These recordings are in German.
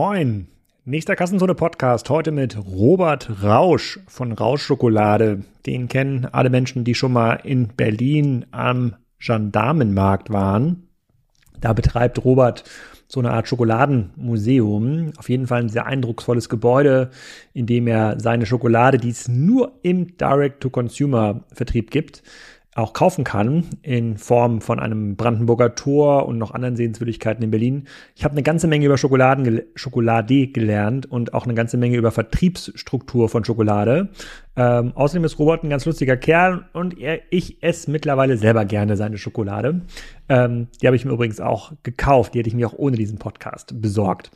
Moin. Nächster Kassenzone Podcast heute mit Robert Rausch von Rausch Schokolade. Den kennen alle Menschen, die schon mal in Berlin am Gendarmenmarkt waren. Da betreibt Robert so eine Art Schokoladenmuseum. Auf jeden Fall ein sehr eindrucksvolles Gebäude, in dem er seine Schokolade, die es nur im Direct-to-Consumer-Vertrieb gibt, auch kaufen kann in Form von einem Brandenburger Tor und noch anderen Sehenswürdigkeiten in Berlin. Ich habe eine ganze Menge über Schokoladen, Schokolade gelernt und auch eine ganze Menge über Vertriebsstruktur von Schokolade. Ähm, außerdem ist Robert ein ganz lustiger Kerl und er, ich esse mittlerweile selber gerne seine Schokolade. Ähm, die habe ich mir übrigens auch gekauft. Die hätte ich mir auch ohne diesen Podcast besorgt.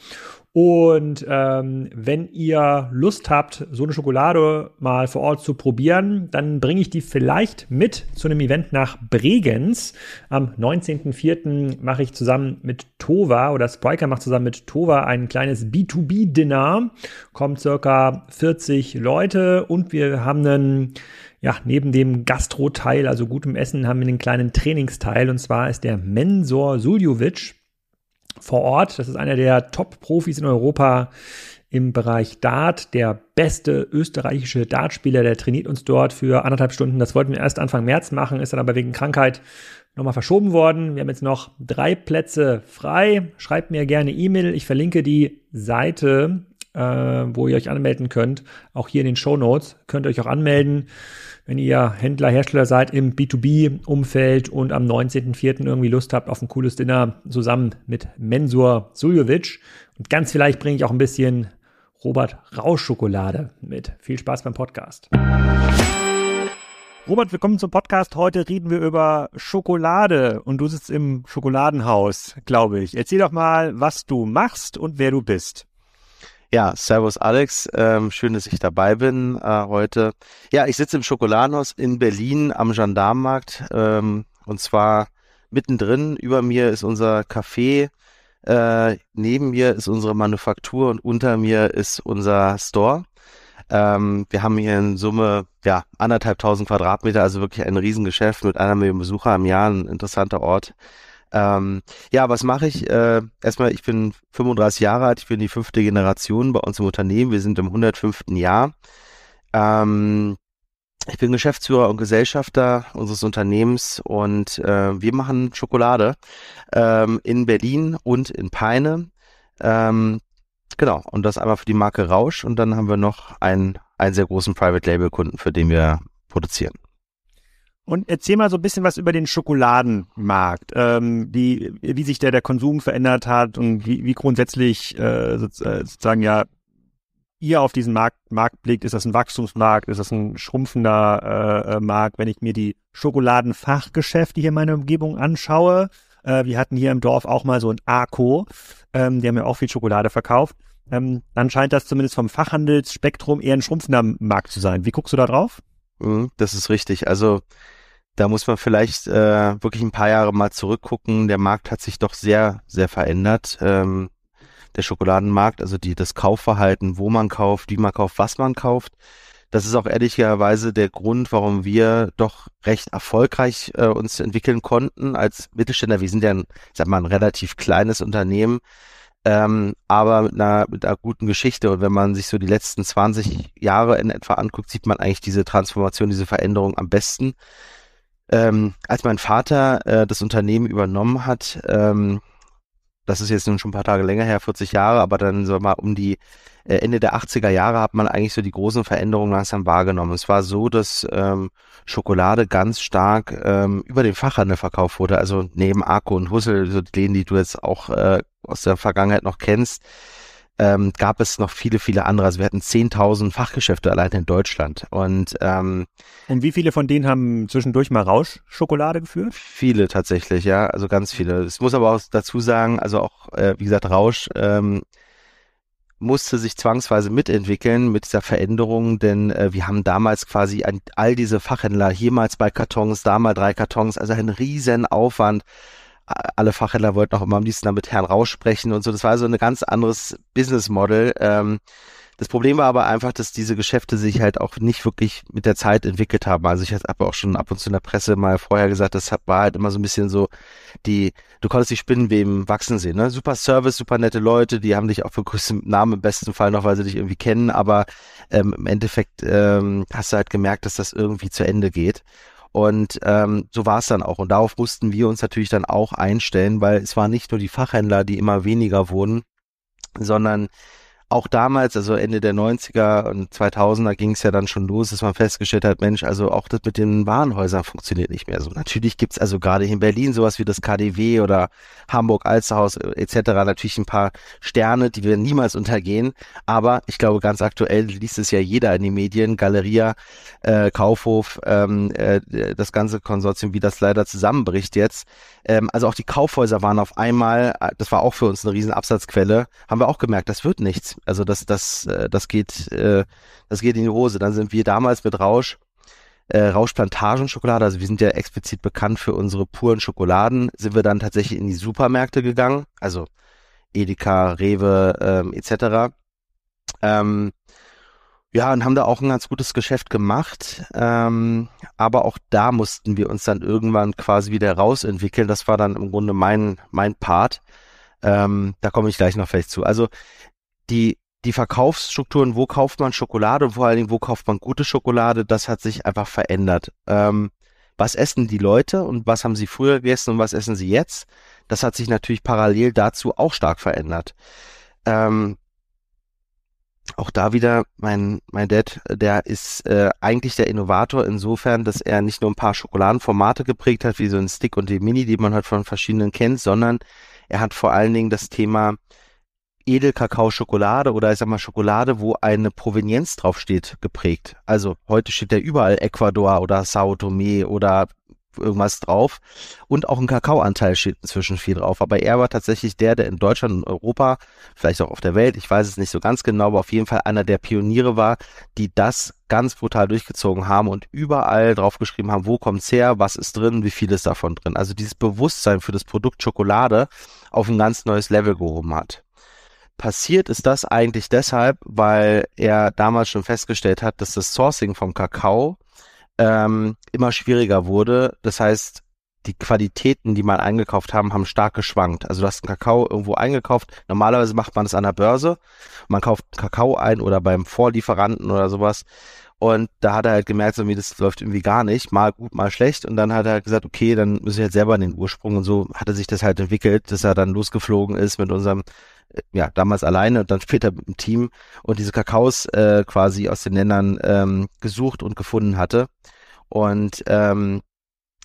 Und ähm, wenn ihr Lust habt, so eine Schokolade mal vor Ort zu probieren, dann bringe ich die vielleicht mit zu einem Event nach Bregenz. Am 19.04. mache ich zusammen mit Tova oder Spriker macht zusammen mit Tova ein kleines B2B-Dinner. Kommt circa 40 Leute und wir haben einen ja, neben dem Gastro-Teil, also gutem Essen, haben wir einen kleinen Trainingsteil und zwar ist der Mensor Suljovic vor Ort. Das ist einer der Top-Profis in Europa im Bereich Dart, der beste österreichische Dartspieler, der trainiert uns dort für anderthalb Stunden. Das wollten wir erst Anfang März machen, ist dann aber wegen Krankheit nochmal verschoben worden. Wir haben jetzt noch drei Plätze frei. Schreibt mir gerne E-Mail. Ich verlinke die Seite, äh, wo ihr euch anmelden könnt. Auch hier in den Show Notes könnt ihr euch auch anmelden wenn ihr Händler, Hersteller seid im B2B-Umfeld und am 19.04. irgendwie Lust habt auf ein cooles Dinner zusammen mit Mensur Suljovic. Und ganz vielleicht bringe ich auch ein bisschen Robert Rausch-Schokolade mit. Viel Spaß beim Podcast. Robert, willkommen zum Podcast. Heute reden wir über Schokolade und du sitzt im Schokoladenhaus, glaube ich. Erzähl doch mal, was du machst und wer du bist. Ja, Servus Alex, ähm, schön, dass ich dabei bin äh, heute. Ja, ich sitze im Schokoladenhaus in Berlin am Gendarmenmarkt ähm, und zwar mittendrin. Über mir ist unser Café, äh, neben mir ist unsere Manufaktur und unter mir ist unser Store. Ähm, wir haben hier in Summe ja anderthalbtausend Quadratmeter, also wirklich ein Riesengeschäft mit einer Million Besucher im Jahr, ein interessanter Ort. Ähm, ja, was mache ich? Äh, erstmal, ich bin 35 Jahre alt, ich bin die fünfte Generation bei uns im Unternehmen, wir sind im 105. Jahr. Ähm, ich bin Geschäftsführer und Gesellschafter unseres Unternehmens und äh, wir machen Schokolade ähm, in Berlin und in Peine. Ähm, genau, und das einmal für die Marke Rausch und dann haben wir noch einen, einen sehr großen Private Label Kunden, für den wir produzieren. Und erzähl mal so ein bisschen was über den Schokoladenmarkt, ähm, wie, wie sich der, der Konsum verändert hat und wie, wie grundsätzlich äh, äh, sozusagen ja ihr auf diesen Markt, Markt blickt. Ist das ein Wachstumsmarkt? Ist das ein schrumpfender äh, äh Markt? Wenn ich mir die Schokoladenfachgeschäfte hier in meiner Umgebung anschaue, äh, wir hatten hier im Dorf auch mal so ein ACO, ähm, die haben ja auch viel Schokolade verkauft. Ähm, dann scheint das zumindest vom Fachhandelsspektrum eher ein schrumpfender Markt zu sein. Wie guckst du da drauf? Mhm, das ist richtig. Also da muss man vielleicht äh, wirklich ein paar Jahre mal zurückgucken. Der Markt hat sich doch sehr, sehr verändert. Ähm, der Schokoladenmarkt, also die, das Kaufverhalten, wo man kauft, wie man kauft, was man kauft. Das ist auch ehrlicherweise der Grund, warum wir doch recht erfolgreich äh, uns entwickeln konnten als Mittelständler. Wir sind ja ein, sag mal, ein relativ kleines Unternehmen ähm, aber mit einer, mit einer guten Geschichte. Und wenn man sich so die letzten 20 Jahre in etwa anguckt, sieht man eigentlich diese Transformation, diese Veränderung am besten. Ähm, als mein Vater äh, das Unternehmen übernommen hat, ähm, das ist jetzt nun schon ein paar Tage länger her, 40 Jahre, aber dann so mal um die Ende der 80er Jahre hat man eigentlich so die großen Veränderungen langsam wahrgenommen. Es war so, dass ähm, Schokolade ganz stark ähm, über den Fachhandel verkauft wurde, also neben Arco und Hussel, so die Läden, die du jetzt auch äh, aus der Vergangenheit noch kennst, ähm, gab es noch viele, viele andere. Also wir hatten 10.000 Fachgeschäfte allein in Deutschland. Und, ähm, und wie viele von denen haben zwischendurch mal Rauschschokolade geführt? Viele tatsächlich, ja, also ganz viele. Es muss aber auch dazu sagen, also auch, äh, wie gesagt, Rausch ähm, musste sich zwangsweise mitentwickeln mit dieser Veränderung, denn äh, wir haben damals quasi an all diese Fachhändler, hier mal zwei Kartons, da mal drei Kartons, also ein riesen Aufwand alle Fachhändler wollten auch immer am liebsten damit Herrn Rausch sprechen und so. Das war so ein ganz anderes Business Model. Ähm, das Problem war aber einfach, dass diese Geschäfte sich halt auch nicht wirklich mit der Zeit entwickelt haben. Also ich habe auch schon ab und zu in der Presse mal vorher gesagt, das war halt immer so ein bisschen so die, du konntest die Spinnenweben wachsen sehen, ne? Super Service, super nette Leute, die haben dich auch für größten Namen im besten Fall noch, weil sie dich irgendwie kennen, aber ähm, im Endeffekt ähm, hast du halt gemerkt, dass das irgendwie zu Ende geht. Und ähm, so war es dann auch. Und darauf mussten wir uns natürlich dann auch einstellen, weil es waren nicht nur die Fachhändler, die immer weniger wurden, sondern auch damals, also Ende der 90er und 2000er ging es ja dann schon los, dass man festgestellt hat, Mensch, also auch das mit den Warenhäusern funktioniert nicht mehr so. Natürlich gibt's also gerade in Berlin sowas wie das KDW oder Hamburg Alsterhaus äh, etc. natürlich ein paar Sterne, die werden niemals untergehen, aber ich glaube ganz aktuell liest es ja jeder in den Medien, Galeria, äh, Kaufhof, ähm, äh, das ganze Konsortium, wie das leider zusammenbricht jetzt. Ähm, also auch die Kaufhäuser waren auf einmal, äh, das war auch für uns eine riesen Absatzquelle, haben wir auch gemerkt, das wird nichts. Also das, das, äh, das geht, äh, das geht in die Hose. Dann sind wir damals mit Rausch, äh, Rauschplantagenschokolade, also wir sind ja explizit bekannt für unsere puren Schokoladen, sind wir dann tatsächlich in die Supermärkte gegangen, also Edeka, Rewe ähm, etc. Ähm, ja, und haben da auch ein ganz gutes Geschäft gemacht. Ähm, aber auch da mussten wir uns dann irgendwann quasi wieder rausentwickeln. Das war dann im Grunde mein, mein Part. Ähm, da komme ich gleich noch vielleicht zu. Also die, die Verkaufsstrukturen, wo kauft man Schokolade und vor allen Dingen, wo kauft man gute Schokolade, das hat sich einfach verändert. Ähm, was essen die Leute und was haben sie früher gegessen und was essen sie jetzt? Das hat sich natürlich parallel dazu auch stark verändert. Ähm, auch da wieder, mein, mein Dad, der ist äh, eigentlich der Innovator insofern, dass er nicht nur ein paar Schokoladenformate geprägt hat, wie so ein Stick und die Mini, die man halt von verschiedenen kennt, sondern er hat vor allen Dingen das Thema Edelkakao-Schokolade oder ich sag mal Schokolade, wo eine Provenienz draufsteht, geprägt. Also heute steht ja überall Ecuador oder Sao Tome oder irgendwas drauf. Und auch ein Kakaoanteil steht inzwischen viel drauf. Aber er war tatsächlich der, der in Deutschland und Europa, vielleicht auch auf der Welt, ich weiß es nicht so ganz genau, aber auf jeden Fall einer der Pioniere war, die das ganz brutal durchgezogen haben und überall draufgeschrieben haben, wo kommt's her, was ist drin, wie viel ist davon drin. Also dieses Bewusstsein für das Produkt Schokolade auf ein ganz neues Level gehoben hat. Passiert ist das eigentlich deshalb, weil er damals schon festgestellt hat, dass das Sourcing vom Kakao ähm, immer schwieriger wurde. Das heißt, die Qualitäten, die man eingekauft haben, haben stark geschwankt. Also du hast einen Kakao irgendwo eingekauft. Normalerweise macht man das an der Börse. Man kauft Kakao ein oder beim Vorlieferanten oder sowas. Und da hat er halt gemerkt, so wie das läuft irgendwie gar nicht, mal gut, mal schlecht. Und dann hat er gesagt, okay, dann muss ich halt selber in den Ursprung. Und so hatte sich das halt entwickelt, dass er dann losgeflogen ist mit unserem ja, damals alleine und dann später mit dem Team und diese Kakaos äh, quasi aus den Ländern ähm, gesucht und gefunden hatte. Und ähm,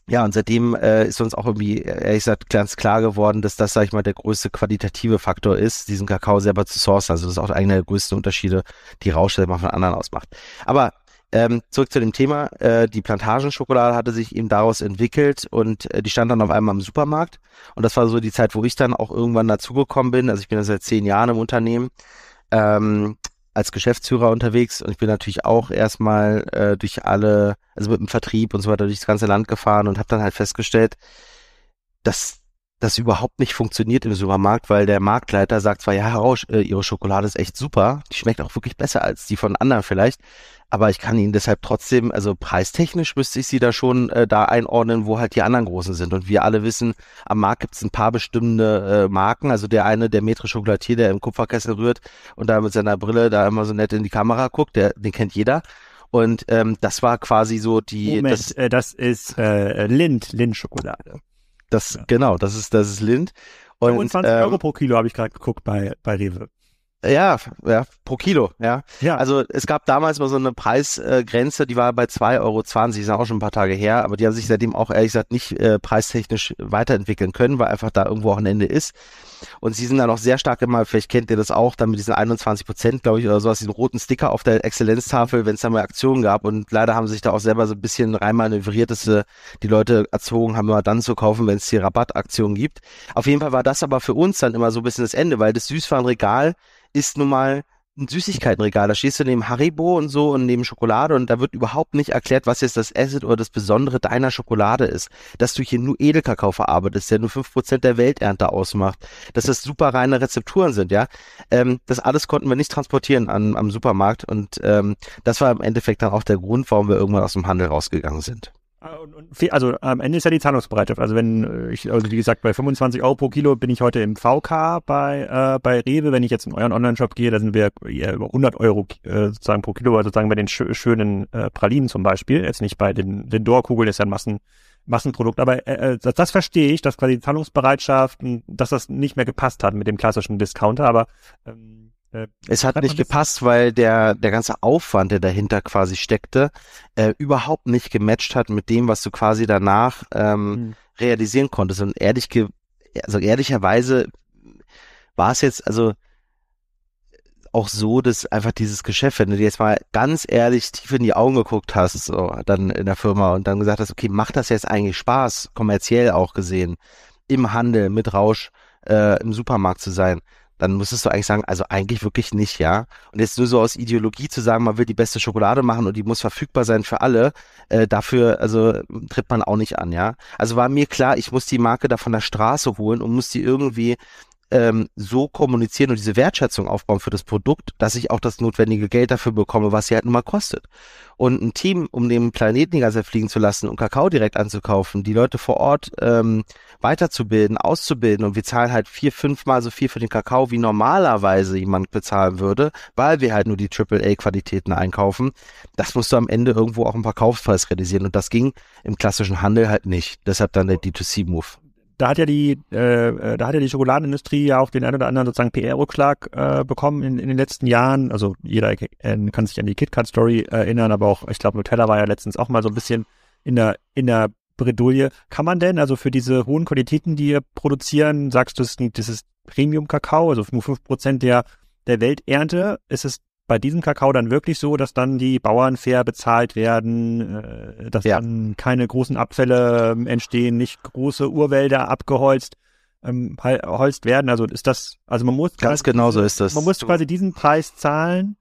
ja, und seitdem äh, ist uns auch irgendwie, ehrlich gesagt, ganz klar geworden, dass das, sag ich mal, der größte qualitative Faktor ist, diesen Kakao selber zu sourcen. Also das ist auch einer der größten Unterschiede, die Rauschstelle von anderen ausmacht. Aber ähm, zurück zu dem Thema. Äh, die Plantagenschokolade hatte sich eben daraus entwickelt und äh, die stand dann auf einmal im Supermarkt. Und das war so die Zeit, wo ich dann auch irgendwann dazugekommen bin. Also ich bin seit zehn Jahren im Unternehmen ähm, als Geschäftsführer unterwegs und ich bin natürlich auch erstmal äh, durch alle, also mit dem Vertrieb und so weiter durch das ganze Land gefahren und habe dann halt festgestellt, dass das überhaupt nicht funktioniert im Supermarkt, weil der Marktleiter sagt zwar, ja, Herr äh, Ihre Schokolade ist echt super, die schmeckt auch wirklich besser als die von anderen vielleicht, aber ich kann Ihnen deshalb trotzdem, also preistechnisch müsste ich Sie da schon äh, da einordnen, wo halt die anderen Großen sind. Und wir alle wissen, am Markt gibt es ein paar bestimmte äh, Marken, also der eine, der Metre Chocolatier, der im Kupferkessel rührt und da mit seiner Brille da immer so nett in die Kamera guckt, der, den kennt jeder. Und ähm, das war quasi so die. Moment, das, äh, das ist äh, Lind, Lind-Schokolade. Das, ja. genau, das ist, das ist Lind. Und, 25 ähm, Euro pro Kilo habe ich gerade geguckt bei, bei Rewe. Ja, ja, pro Kilo, ja. ja. Also es gab damals mal so eine Preisgrenze, die war bei 2,20 Euro, ist auch schon ein paar Tage her, aber die haben sich seitdem auch ehrlich gesagt nicht äh, preistechnisch weiterentwickeln können, weil einfach da irgendwo auch ein Ende ist. Und sie sind dann auch sehr stark immer, vielleicht kennt ihr das auch, dann mit diesen 21 Prozent, glaube ich, oder sowas, diesen roten Sticker auf der Exzellenztafel, wenn es da mal Aktionen gab. Und leider haben sie sich da auch selber so ein bisschen reinmanövriert, dass sie die Leute erzogen haben, immer dann zu kaufen, wenn es hier Rabattaktionen gibt. Auf jeden Fall war das aber für uns dann immer so ein bisschen das Ende, weil das Süßwarenregal ist nun mal ein Süßigkeitenregal, da stehst du neben Haribo und so und neben Schokolade und da wird überhaupt nicht erklärt, was jetzt das Asset oder das Besondere deiner Schokolade ist. Dass du hier nur Edelkakao verarbeitest, der nur fünf Prozent der Welternte ausmacht, dass das super reine Rezepturen sind, ja. Ähm, das alles konnten wir nicht transportieren an, am Supermarkt und ähm, das war im Endeffekt dann auch der Grund, warum wir irgendwann aus dem Handel rausgegangen sind. Ah, also am Ende ist ja die Zahlungsbereitschaft. Also wenn äh, ich, also wie gesagt, bei 25 Euro pro Kilo bin ich heute im VK bei, äh, bei Rewe. Wenn ich jetzt in euren Online-Shop gehe, da sind wir ja, über 100 Euro äh, sozusagen pro Kilo, also sozusagen bei den sch schönen äh, Pralinen zum Beispiel. Jetzt nicht bei den, den Dorkugeln, ist ja ein Massen, Massenprodukt. Aber äh, äh, das, das verstehe ich, dass quasi die Zahlungsbereitschaft, dass das nicht mehr gepasst hat mit dem klassischen Discounter. Aber ähm, äh, es hat nicht gepasst, weil der, der ganze Aufwand, der dahinter quasi steckte, äh, überhaupt nicht gematcht hat mit dem, was du quasi danach ähm, hm. realisieren konntest. Und ehrlich, also ehrlicherweise war es jetzt, also auch so, dass einfach dieses Geschäft, wenn du dir jetzt mal ganz ehrlich tief in die Augen geguckt hast, so dann in der Firma und dann gesagt hast, okay, macht das jetzt eigentlich Spaß, kommerziell auch gesehen, im Handel mit Rausch äh, im Supermarkt zu sein, dann müsstest du eigentlich sagen, also eigentlich wirklich nicht, ja. Und jetzt nur so aus Ideologie zu sagen, man will die beste Schokolade machen und die muss verfügbar sein für alle, äh, dafür, also tritt man auch nicht an, ja. Also war mir klar, ich muss die Marke da von der Straße holen und muss die irgendwie ähm, so kommunizieren und diese Wertschätzung aufbauen für das Produkt, dass ich auch das notwendige Geld dafür bekomme, was sie halt nun mal kostet. Und ein Team, um den Planeten die ganze Zeit fliegen zu lassen und Kakao direkt anzukaufen, die Leute vor Ort ähm, weiterzubilden, auszubilden und wir zahlen halt vier, fünfmal so viel für den Kakao, wie normalerweise jemand bezahlen würde, weil wir halt nur die AAA-Qualitäten einkaufen. Das musst du am Ende irgendwo auch im Verkaufspreis realisieren und das ging im klassischen Handel halt nicht. Deshalb dann der D2C-Move da hat ja die, äh, äh, da hat ja die Schokoladenindustrie ja auch den einen oder anderen sozusagen PR-Rückschlag äh, bekommen in, in den letzten Jahren. Also jeder äh, kann sich an die KitKat-Story erinnern, aber auch, ich glaube, Nutella war ja letztens auch mal so ein bisschen in der, in der Bredouille. Kann man denn, also für diese hohen Qualitäten, die ihr produzieren, sagst du, das ist Premium-Kakao, also nur fünf Prozent der, der Welternte, ist es bei diesem Kakao dann wirklich so, dass dann die Bauern fair bezahlt werden, äh, dass ja. dann keine großen Abfälle ähm, entstehen, nicht große Urwälder abgeholzt ähm, holzt werden. Also ist das, also man muss ganz genau so ist das. Man muss quasi diesen Preis zahlen,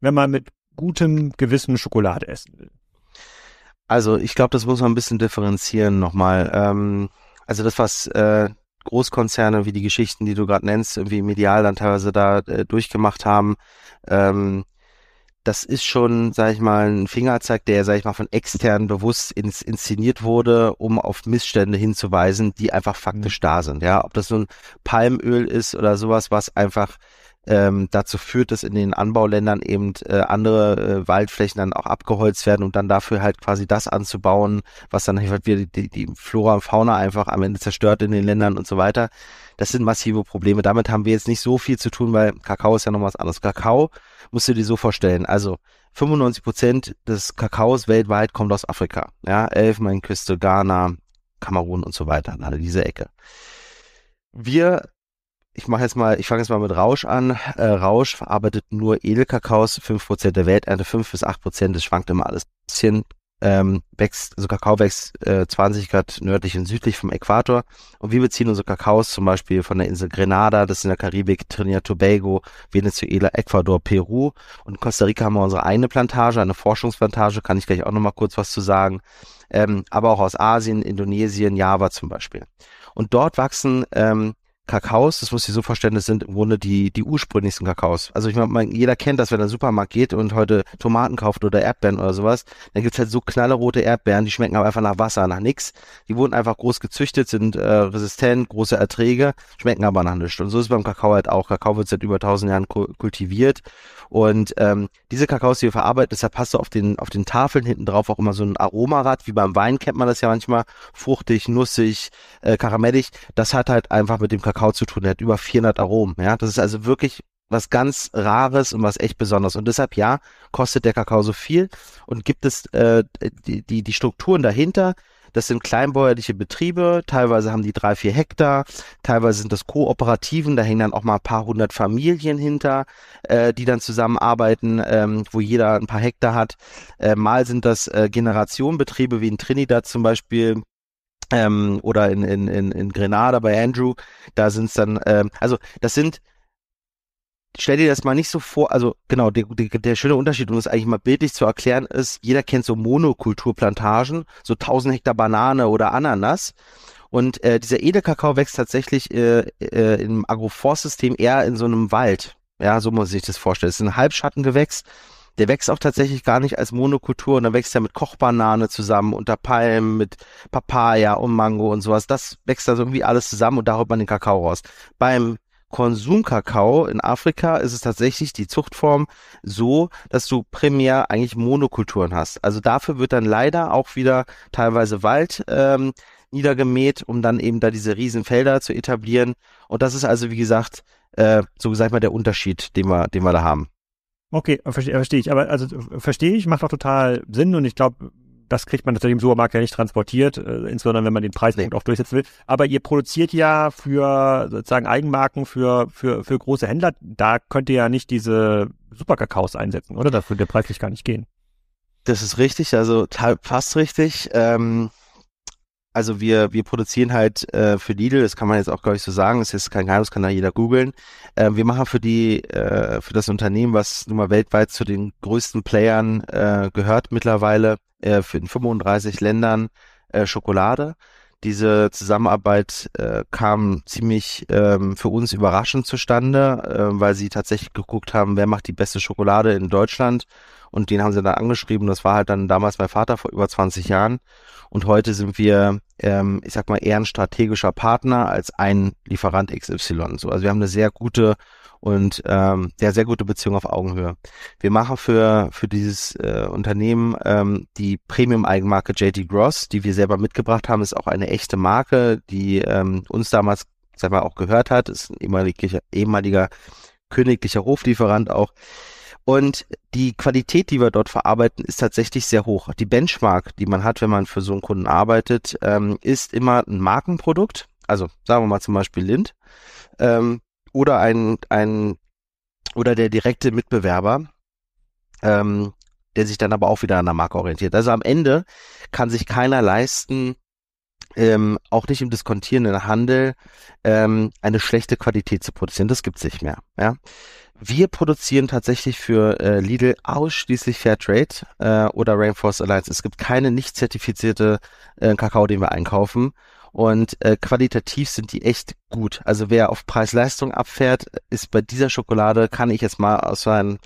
wenn man mit gutem Gewissen Schokolade essen will. Also ich glaube, das muss man ein bisschen differenzieren nochmal. Ähm, also das, was äh, Großkonzerne wie die Geschichten, die du gerade nennst, irgendwie medial dann teilweise da äh, durchgemacht haben, ähm, das ist schon, sag ich mal, ein Fingerzeig, der, sag ich mal, von extern bewusst ins, inszeniert wurde, um auf Missstände hinzuweisen, die einfach faktisch mhm. da sind. Ja, ob das nun Palmöl ist oder sowas, was einfach ähm, dazu führt, dass in den Anbauländern eben äh, andere äh, Waldflächen dann auch abgeholzt werden, um dann dafür halt quasi das anzubauen, was dann halt wieder die, die Flora und Fauna einfach am Ende zerstört in den Ländern und so weiter. Das sind massive Probleme. Damit haben wir jetzt nicht so viel zu tun, weil Kakao ist ja noch was anderes. Kakao musst du dir so vorstellen. Also 95 Prozent des Kakaos weltweit kommt aus Afrika. Ja, Elfenbeinküste, Ghana, Kamerun und so weiter, alle diese Ecke. Wir ich mache jetzt mal, ich fange jetzt mal mit Rausch an. Äh, Rausch verarbeitet nur Edelkakaos, fünf Prozent der Welternte, fünf bis acht Prozent, das schwankt immer alles ein bisschen. Ähm, wächst, also Kakao wächst äh, 20 Grad nördlich und südlich vom Äquator. Und wir beziehen unsere Kakaos zum Beispiel von der Insel Grenada, das ist in der Karibik, Trinidad Tobago, Venezuela, Ecuador, Peru. Und in Costa Rica haben wir unsere eigene Plantage, eine Forschungsplantage, kann ich gleich auch nochmal kurz was zu sagen. Ähm, aber auch aus Asien, Indonesien, Java zum Beispiel. Und dort wachsen ähm, Kakaos, das muss ich so vorstellen, das sind im Grunde die, die ursprünglichsten Kakaos. Also ich meine, jeder kennt das, wenn er in den Supermarkt geht und heute Tomaten kauft oder Erdbeeren oder sowas, dann gibt's halt so knallerote Erdbeeren, die schmecken aber einfach nach Wasser, nach nix. Die wurden einfach groß gezüchtet, sind äh, resistent, große Erträge, schmecken aber nach nichts. Und so ist es beim Kakao halt auch. Kakao wird seit über tausend Jahren kultiviert und ähm, diese Kakaos, die wir verarbeiten, deshalb passt du auf den, auf den Tafeln hinten drauf auch immer so ein Aromarad, wie beim Wein kennt man das ja manchmal, fruchtig, nussig, äh, karamellig. Das hat halt einfach mit dem Kakao zu tun. Der hat über 400 Aromen. Ja, das ist also wirklich was ganz Rares und was echt Besonderes. Und deshalb, ja, kostet der Kakao so viel und gibt es äh, die, die, die Strukturen dahinter, das sind kleinbäuerliche Betriebe, teilweise haben die drei, vier Hektar, teilweise sind das Kooperativen, da hängen dann auch mal ein paar hundert Familien hinter, äh, die dann zusammenarbeiten, ähm, wo jeder ein paar Hektar hat. Äh, mal sind das äh, Generationenbetriebe wie in Trinidad zum Beispiel, ähm, oder in, in, in, in Grenada bei Andrew, da sind es dann, ähm, also das sind stell dir das mal nicht so vor, also genau, der, der, der schöne Unterschied, um es eigentlich mal bildlich zu erklären, ist, jeder kennt so Monokulturplantagen, so 1000 Hektar Banane oder Ananas. Und äh, dieser Edelkakao wächst tatsächlich äh, äh, im Agroforstsystem eher in so einem Wald. Ja, so muss ich das vorstellen. Es ist ein Halbschattengewächs. Der wächst auch tatsächlich gar nicht als Monokultur und dann wächst er mit Kochbanane zusammen, unter Palmen, mit Papaya und Mango und sowas. Das wächst da so irgendwie alles zusammen und da holt man den Kakao raus. Beim Konsumkakao in Afrika ist es tatsächlich die Zuchtform so, dass du primär eigentlich Monokulturen hast. Also dafür wird dann leider auch wieder teilweise Wald ähm, niedergemäht, um dann eben da diese Riesenfelder zu etablieren. Und das ist also, wie gesagt, äh, so sag mal, der Unterschied, den wir, den wir da haben. Okay, verstehe versteh ich. Aber also verstehe ich, macht auch total Sinn und ich glaube, das kriegt man natürlich im Supermarkt ja nicht transportiert, äh, insbesondere wenn man den Preispunkt auch durchsetzen will. Aber ihr produziert ja für sozusagen Eigenmarken, für, für, für große Händler. Da könnt ihr ja nicht diese Superkakaos einsetzen, oder? Dafür der preislich gar nicht gehen. Das ist richtig, also fast richtig. Ähm, also wir, wir produzieren halt äh, für Lidl, das kann man jetzt auch gar nicht so sagen, ist kein Geheimnis, kann da jeder googeln. Äh, wir machen für die, äh, für das Unternehmen, was nun mal weltweit zu den größten Playern äh, gehört mittlerweile, äh, für in 35 Ländern äh, Schokolade. Diese Zusammenarbeit äh, kam ziemlich ähm, für uns überraschend zustande, äh, weil sie tatsächlich geguckt haben, wer macht die beste Schokolade in Deutschland. Und den haben sie dann angeschrieben. Das war halt dann damals mein Vater vor über 20 Jahren. Und heute sind wir, ähm, ich sag mal, eher ein strategischer Partner als ein Lieferant XY. So, also wir haben eine sehr gute und ähm, der sehr gute Beziehung auf Augenhöhe. Wir machen für für dieses äh, Unternehmen ähm, die Premium-Eigenmarke JD Gross, die wir selber mitgebracht haben, ist auch eine echte Marke, die ähm, uns damals, sag mal, auch gehört hat. Ist ein ehemaliger, ehemaliger königlicher Hoflieferant auch. Und die Qualität, die wir dort verarbeiten, ist tatsächlich sehr hoch. Die Benchmark, die man hat, wenn man für so einen Kunden arbeitet, ähm, ist immer ein Markenprodukt. Also sagen wir mal zum Beispiel Lind. Ähm, oder ein, ein oder der direkte Mitbewerber, ähm, der sich dann aber auch wieder an der Marke orientiert. Also am Ende kann sich keiner leisten, ähm, auch nicht im diskontierenden Handel, ähm, eine schlechte Qualität zu produzieren. Das gibt's nicht mehr. Ja? Wir produzieren tatsächlich für äh, Lidl ausschließlich Fairtrade äh, oder Rainforest Alliance. Es gibt keine nicht zertifizierte äh, Kakao, den wir einkaufen. Und äh, qualitativ sind die echt gut. Also wer auf Preis-Leistung abfährt, ist bei dieser Schokolade, kann ich jetzt mal aus einer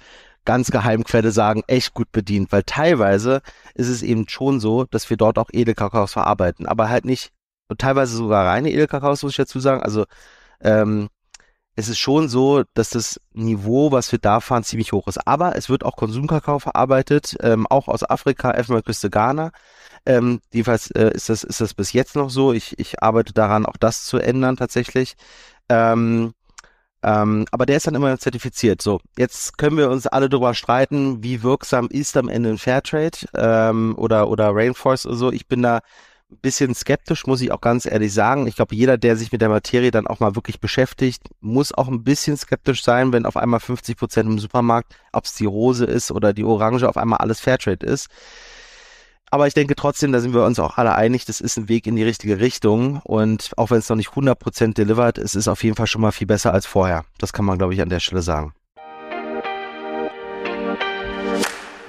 ganz geheimen Quelle sagen, echt gut bedient. Weil teilweise ist es eben schon so, dass wir dort auch Edelkakaos verarbeiten. Aber halt nicht, und teilweise sogar reine Edelkakaos, muss ich dazu sagen. Also ähm, es ist schon so, dass das Niveau, was wir da fahren, ziemlich hoch ist. Aber es wird auch Konsumkakao verarbeitet, ähm, auch aus Afrika, Elfenbeinküste Ghana. Ähm, jedenfalls äh, ist, das, ist das bis jetzt noch so. Ich, ich arbeite daran, auch das zu ändern tatsächlich. Ähm, ähm, aber der ist dann immer zertifiziert. So, jetzt können wir uns alle darüber streiten, wie wirksam ist am Ende ein Fairtrade ähm, oder, oder Rainforest oder so. Ich bin da ein bisschen skeptisch, muss ich auch ganz ehrlich sagen. Ich glaube, jeder, der sich mit der Materie dann auch mal wirklich beschäftigt, muss auch ein bisschen skeptisch sein, wenn auf einmal 50 Prozent im Supermarkt, ob es die Rose ist oder die Orange, auf einmal alles Fairtrade ist. Aber ich denke trotzdem, da sind wir uns auch alle einig, das ist ein Weg in die richtige Richtung. Und auch wenn es noch nicht 100% delivered, es ist auf jeden Fall schon mal viel besser als vorher. Das kann man, glaube ich, an der Stelle sagen.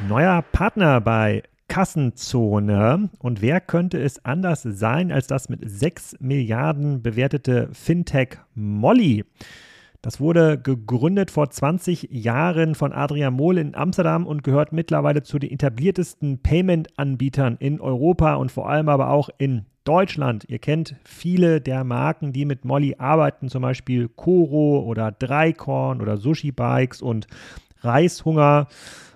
Neuer Partner bei Kassenzone. Und wer könnte es anders sein als das mit 6 Milliarden bewertete Fintech Molly? Das wurde gegründet vor 20 Jahren von Adrian Mohl in Amsterdam und gehört mittlerweile zu den etabliertesten Payment-Anbietern in Europa und vor allem aber auch in Deutschland. Ihr kennt viele der Marken, die mit Molly arbeiten, zum Beispiel Koro oder Dreikorn oder Sushi Bikes und Reishunger.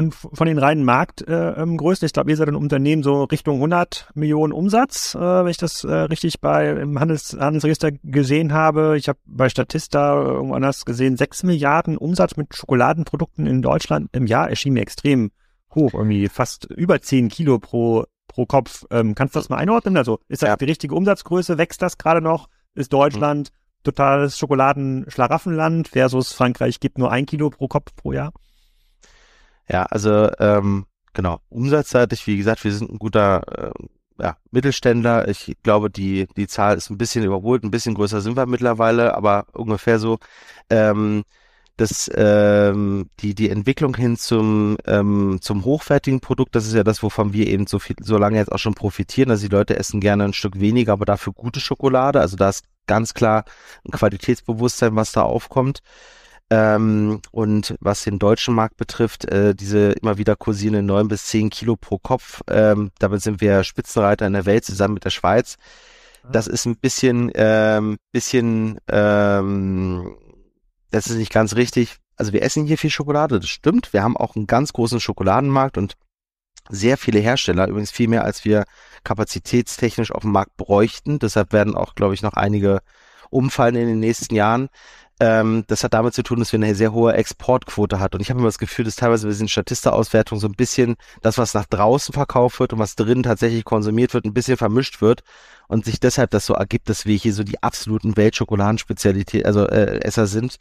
Und von den reinen Marktgrößen, äh, ich glaube, ihr seid ein Unternehmen so Richtung 100 Millionen Umsatz, äh, wenn ich das äh, richtig bei im Handels, Handelsregister gesehen habe. Ich habe bei Statista irgendwo anders gesehen, 6 Milliarden Umsatz mit Schokoladenprodukten in Deutschland im Jahr erschien mir extrem hoch, irgendwie fast über 10 Kilo pro, pro Kopf. Ähm, kannst du das mal einordnen? Also ist das ja. die richtige Umsatzgröße? Wächst das gerade noch? Ist Deutschland mhm. totales Schokoladenschlaraffenland versus Frankreich gibt nur ein Kilo pro Kopf pro Jahr? Ja, also ähm, genau, umsatzseitig, wie gesagt, wir sind ein guter äh, ja, Mittelständler. Ich glaube, die, die Zahl ist ein bisschen überholt, ein bisschen größer sind wir mittlerweile, aber ungefähr so. Ähm, das, ähm, die, die Entwicklung hin zum, ähm, zum hochwertigen Produkt, das ist ja das, wovon wir eben so viel, so lange jetzt auch schon profitieren. Also die Leute essen gerne ein Stück weniger, aber dafür gute Schokolade. Also da ist ganz klar ein Qualitätsbewusstsein, was da aufkommt. Ähm, und was den deutschen Markt betrifft, äh, diese immer wieder kursierenden neun bis zehn Kilo pro Kopf, ähm, damit sind wir Spitzenreiter in der Welt zusammen mit der Schweiz. Ah. Das ist ein bisschen, ähm, bisschen, ähm, das ist nicht ganz richtig. Also wir essen hier viel Schokolade, das stimmt. Wir haben auch einen ganz großen Schokoladenmarkt und sehr viele Hersteller, übrigens viel mehr, als wir kapazitätstechnisch auf dem Markt bräuchten. Deshalb werden auch, glaube ich, noch einige umfallen in den nächsten Jahren. Ähm, das hat damit zu tun, dass wir eine sehr hohe Exportquote hat. Und ich habe immer das Gefühl, dass teilweise wir sind Statista-Auswertung so ein bisschen das, was nach draußen verkauft wird und was drinnen tatsächlich konsumiert wird, ein bisschen vermischt wird und sich deshalb das so ergibt, dass wir hier so die absoluten Weltschokoladen-Spezialität, also äh, Esser sind.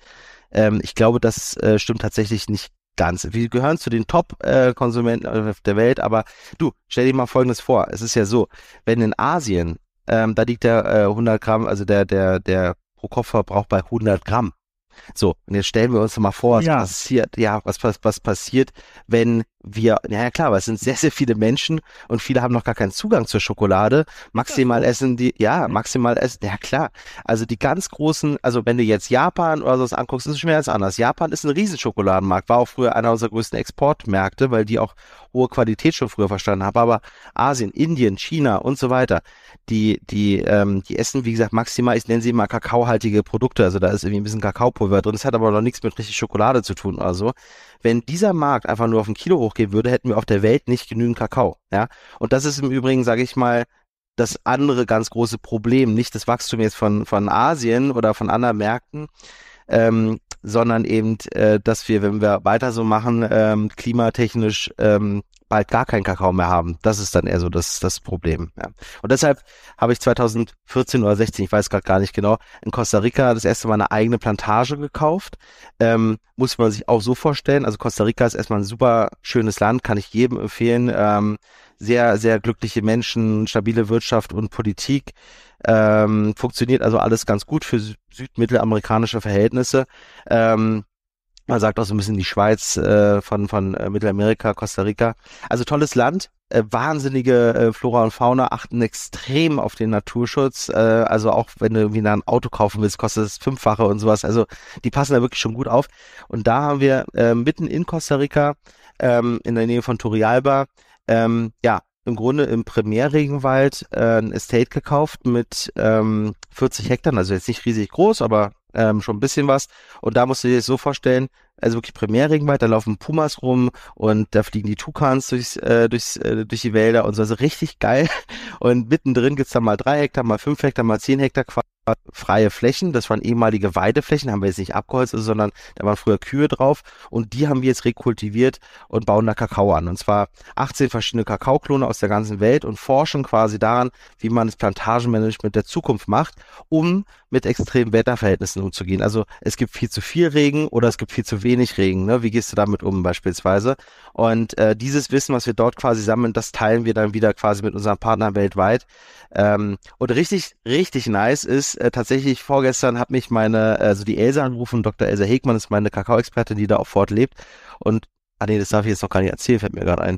Ähm, ich glaube, das äh, stimmt tatsächlich nicht ganz. Wir gehören zu den Top-Konsumenten äh, der Welt, aber du, stell dir mal Folgendes vor. Es ist ja so, wenn in Asien, ähm, da liegt der äh, 100 Gramm, also der, der, der pro Kopfverbrauch bei 100 Gramm. So, und jetzt stellen wir uns mal vor, was ja. passiert, ja, was, was, was passiert, wenn wir, ja klar, aber es sind sehr, sehr viele Menschen und viele haben noch gar keinen Zugang zur Schokolade. Maximal essen die, ja, maximal essen, ja klar. Also die ganz großen, also wenn du jetzt Japan oder sowas anguckst, ist es schon ganz anders. Japan ist ein Riesenschokoladenmarkt, war auch früher einer unserer größten Exportmärkte, weil die auch hohe Qualität schon früher verstanden haben. Aber Asien, Indien, China und so weiter, die, die, ähm, die essen, wie gesagt, maximal, ich nenne sie mal kakaohaltige Produkte. Also da ist irgendwie ein bisschen Kakaopulver drin. Das hat aber noch nichts mit richtig Schokolade zu tun oder so. Wenn dieser Markt einfach nur auf ein Kilo hochgehen würde, hätten wir auf der Welt nicht genügend Kakao. Ja, und das ist im Übrigen, sage ich mal, das andere ganz große Problem, nicht das Wachstum jetzt von von Asien oder von anderen Märkten, ähm, sondern eben, äh, dass wir, wenn wir weiter so machen, ähm, klimatechnisch ähm, bald gar keinen Kakao mehr haben. Das ist dann eher so das, das Problem. Ja. Und deshalb habe ich 2014 oder 16, ich weiß gerade gar nicht genau, in Costa Rica das erste Mal eine eigene Plantage gekauft. Ähm, muss man sich auch so vorstellen. Also Costa Rica ist erstmal ein super schönes Land, kann ich jedem empfehlen. Ähm, sehr, sehr glückliche Menschen, stabile Wirtschaft und Politik. Ähm, funktioniert also alles ganz gut für südmittelamerikanische Verhältnisse. Ähm, man sagt auch so ein bisschen die Schweiz äh, von, von äh, Mittelamerika, Costa Rica. Also tolles Land, äh, wahnsinnige äh, Flora und Fauna, achten extrem auf den Naturschutz. Äh, also auch wenn du irgendwie ein Auto kaufen willst, kostet es fünffache und sowas. Also die passen da wirklich schon gut auf. Und da haben wir äh, mitten in Costa Rica, ähm, in der Nähe von Turrialba, ähm, ja, im Grunde im Primärregenwald äh, ein Estate gekauft mit ähm, 40 Hektar, also jetzt nicht riesig groß, aber ähm, schon ein bisschen was. Und da musst du dir das so vorstellen, also wirklich Primärregenwald, da laufen Pumas rum und da fliegen die Tukans durchs, äh, durchs, äh, durch die Wälder und so, also richtig geil. Und mittendrin gibt's dann mal drei Hektar, mal fünf Hektar, mal zehn Hektar freie Flächen. Das waren ehemalige Weideflächen, haben wir jetzt nicht abgeholzt, sondern da waren früher Kühe drauf und die haben wir jetzt rekultiviert und bauen da Kakao an. Und zwar 18 verschiedene Kakaoklone aus der ganzen Welt und forschen quasi daran, wie man das Plantagenmanagement der Zukunft macht, um mit extremen Wetterverhältnissen umzugehen. Also es gibt viel zu viel Regen oder es gibt viel zu wenig Regen. Ne? Wie gehst du damit um beispielsweise? Und äh, dieses Wissen, was wir dort quasi sammeln, das teilen wir dann wieder quasi mit unseren Partnern weltweit. Ähm, und richtig, richtig nice ist, äh, tatsächlich vorgestern hat mich meine, also die Elsa angerufen, Dr. Elsa Hegmann ist meine Kakao-Expertin, die da auch fortlebt. Und, ah nee, das darf ich jetzt noch gar nicht erzählen, fällt mir gerade ein.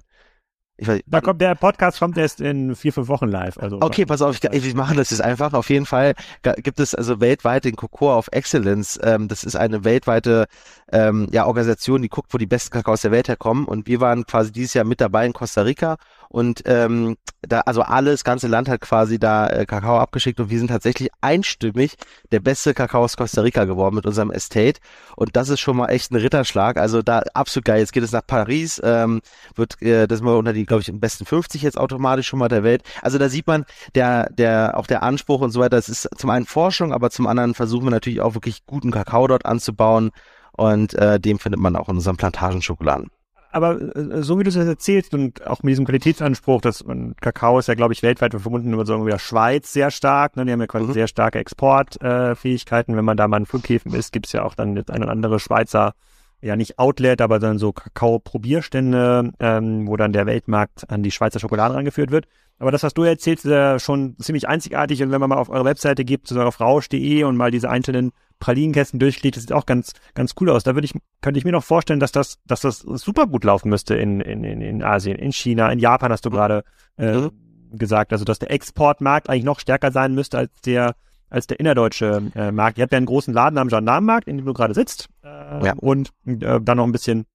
Ich weiß, da kommt der Podcast kommt erst in vier, fünf Wochen live. Also okay, pass auf, ich, ich mache das jetzt einfach. Auf jeden Fall gibt es also weltweit den Cocoa of Excellence. Ähm, das ist eine weltweite ähm, ja, Organisation, die guckt, wo die besten Kakaos der Welt herkommen. Und wir waren quasi dieses Jahr mit dabei in Costa Rica und ähm, da, also alles, ganze Land hat quasi da äh, Kakao abgeschickt und wir sind tatsächlich einstimmig der beste Kakao aus Costa Rica geworden mit unserem Estate. Und das ist schon mal echt ein Ritterschlag. Also da absolut geil. Jetzt geht es nach Paris, ähm, wird äh, das mal unter die, glaube ich, im besten 50 jetzt automatisch schon mal der Welt. Also da sieht man, der, der, auch der Anspruch und so weiter, das ist zum einen Forschung, aber zum anderen versuchen wir natürlich auch wirklich guten Kakao dort anzubauen. Und äh, dem findet man auch in unseren Plantagenschokoladen aber äh, so wie du es jetzt erzählst und auch mit diesem Qualitätsanspruch, dass man, Kakao ist ja, glaube ich, weltweit verbunden über so der Schweiz sehr stark. Ne? Die haben ja quasi mhm. sehr starke Exportfähigkeiten. Äh, Wenn man da mal in Flughäfen ist, gibt's ja auch dann jetzt eine oder andere Schweizer, ja nicht Outlet, aber dann so Kakao-Probierstände, ähm, wo dann der Weltmarkt an die Schweizer Schokolade rangeführt wird. Aber das, was du erzählst, ist ja schon ziemlich einzigartig. Und wenn man mal auf eure Webseite gibt, so auf rausch.de und mal diese einzelnen Pralinenkästen durchklickt, das sieht auch ganz, ganz cool aus. Da würde ich, könnte ich mir noch vorstellen, dass das, dass das super gut laufen müsste in, in, in Asien, in China, in Japan hast du gerade äh, mhm. gesagt. Also, dass der Exportmarkt eigentlich noch stärker sein müsste als der, als der innerdeutsche äh, Markt. Ihr habt ja einen großen Laden am Gendarmenmarkt, in dem du gerade sitzt. Äh, ja. Und äh, dann noch ein bisschen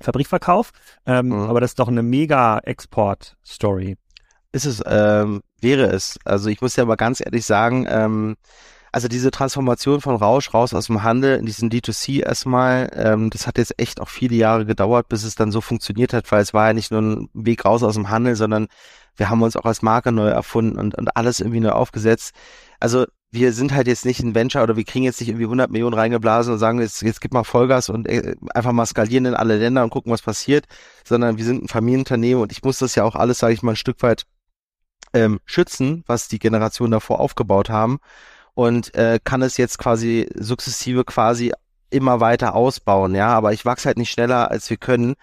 Fabrikverkauf. Ähm, mhm. Aber das ist doch eine mega Export-Story. Ist es, ähm, wäre es. Also ich muss ja aber ganz ehrlich sagen, ähm, also diese Transformation von Rausch raus aus dem Handel in diesen D2C erstmal, ähm, das hat jetzt echt auch viele Jahre gedauert, bis es dann so funktioniert hat, weil es war ja nicht nur ein Weg raus aus dem Handel, sondern wir haben uns auch als Marke neu erfunden und, und alles irgendwie neu aufgesetzt. Also wir sind halt jetzt nicht ein Venture oder wir kriegen jetzt nicht irgendwie 100 Millionen reingeblasen und sagen, jetzt, jetzt gib mal Vollgas und äh, einfach mal skalieren in alle Länder und gucken, was passiert, sondern wir sind ein Familienunternehmen und ich muss das ja auch alles, sage ich mal, ein Stück weit ähm, schützen, was die Generationen davor aufgebaut haben und äh, kann es jetzt quasi sukzessive quasi immer weiter ausbauen, ja, aber ich wachse halt nicht schneller, als wir können.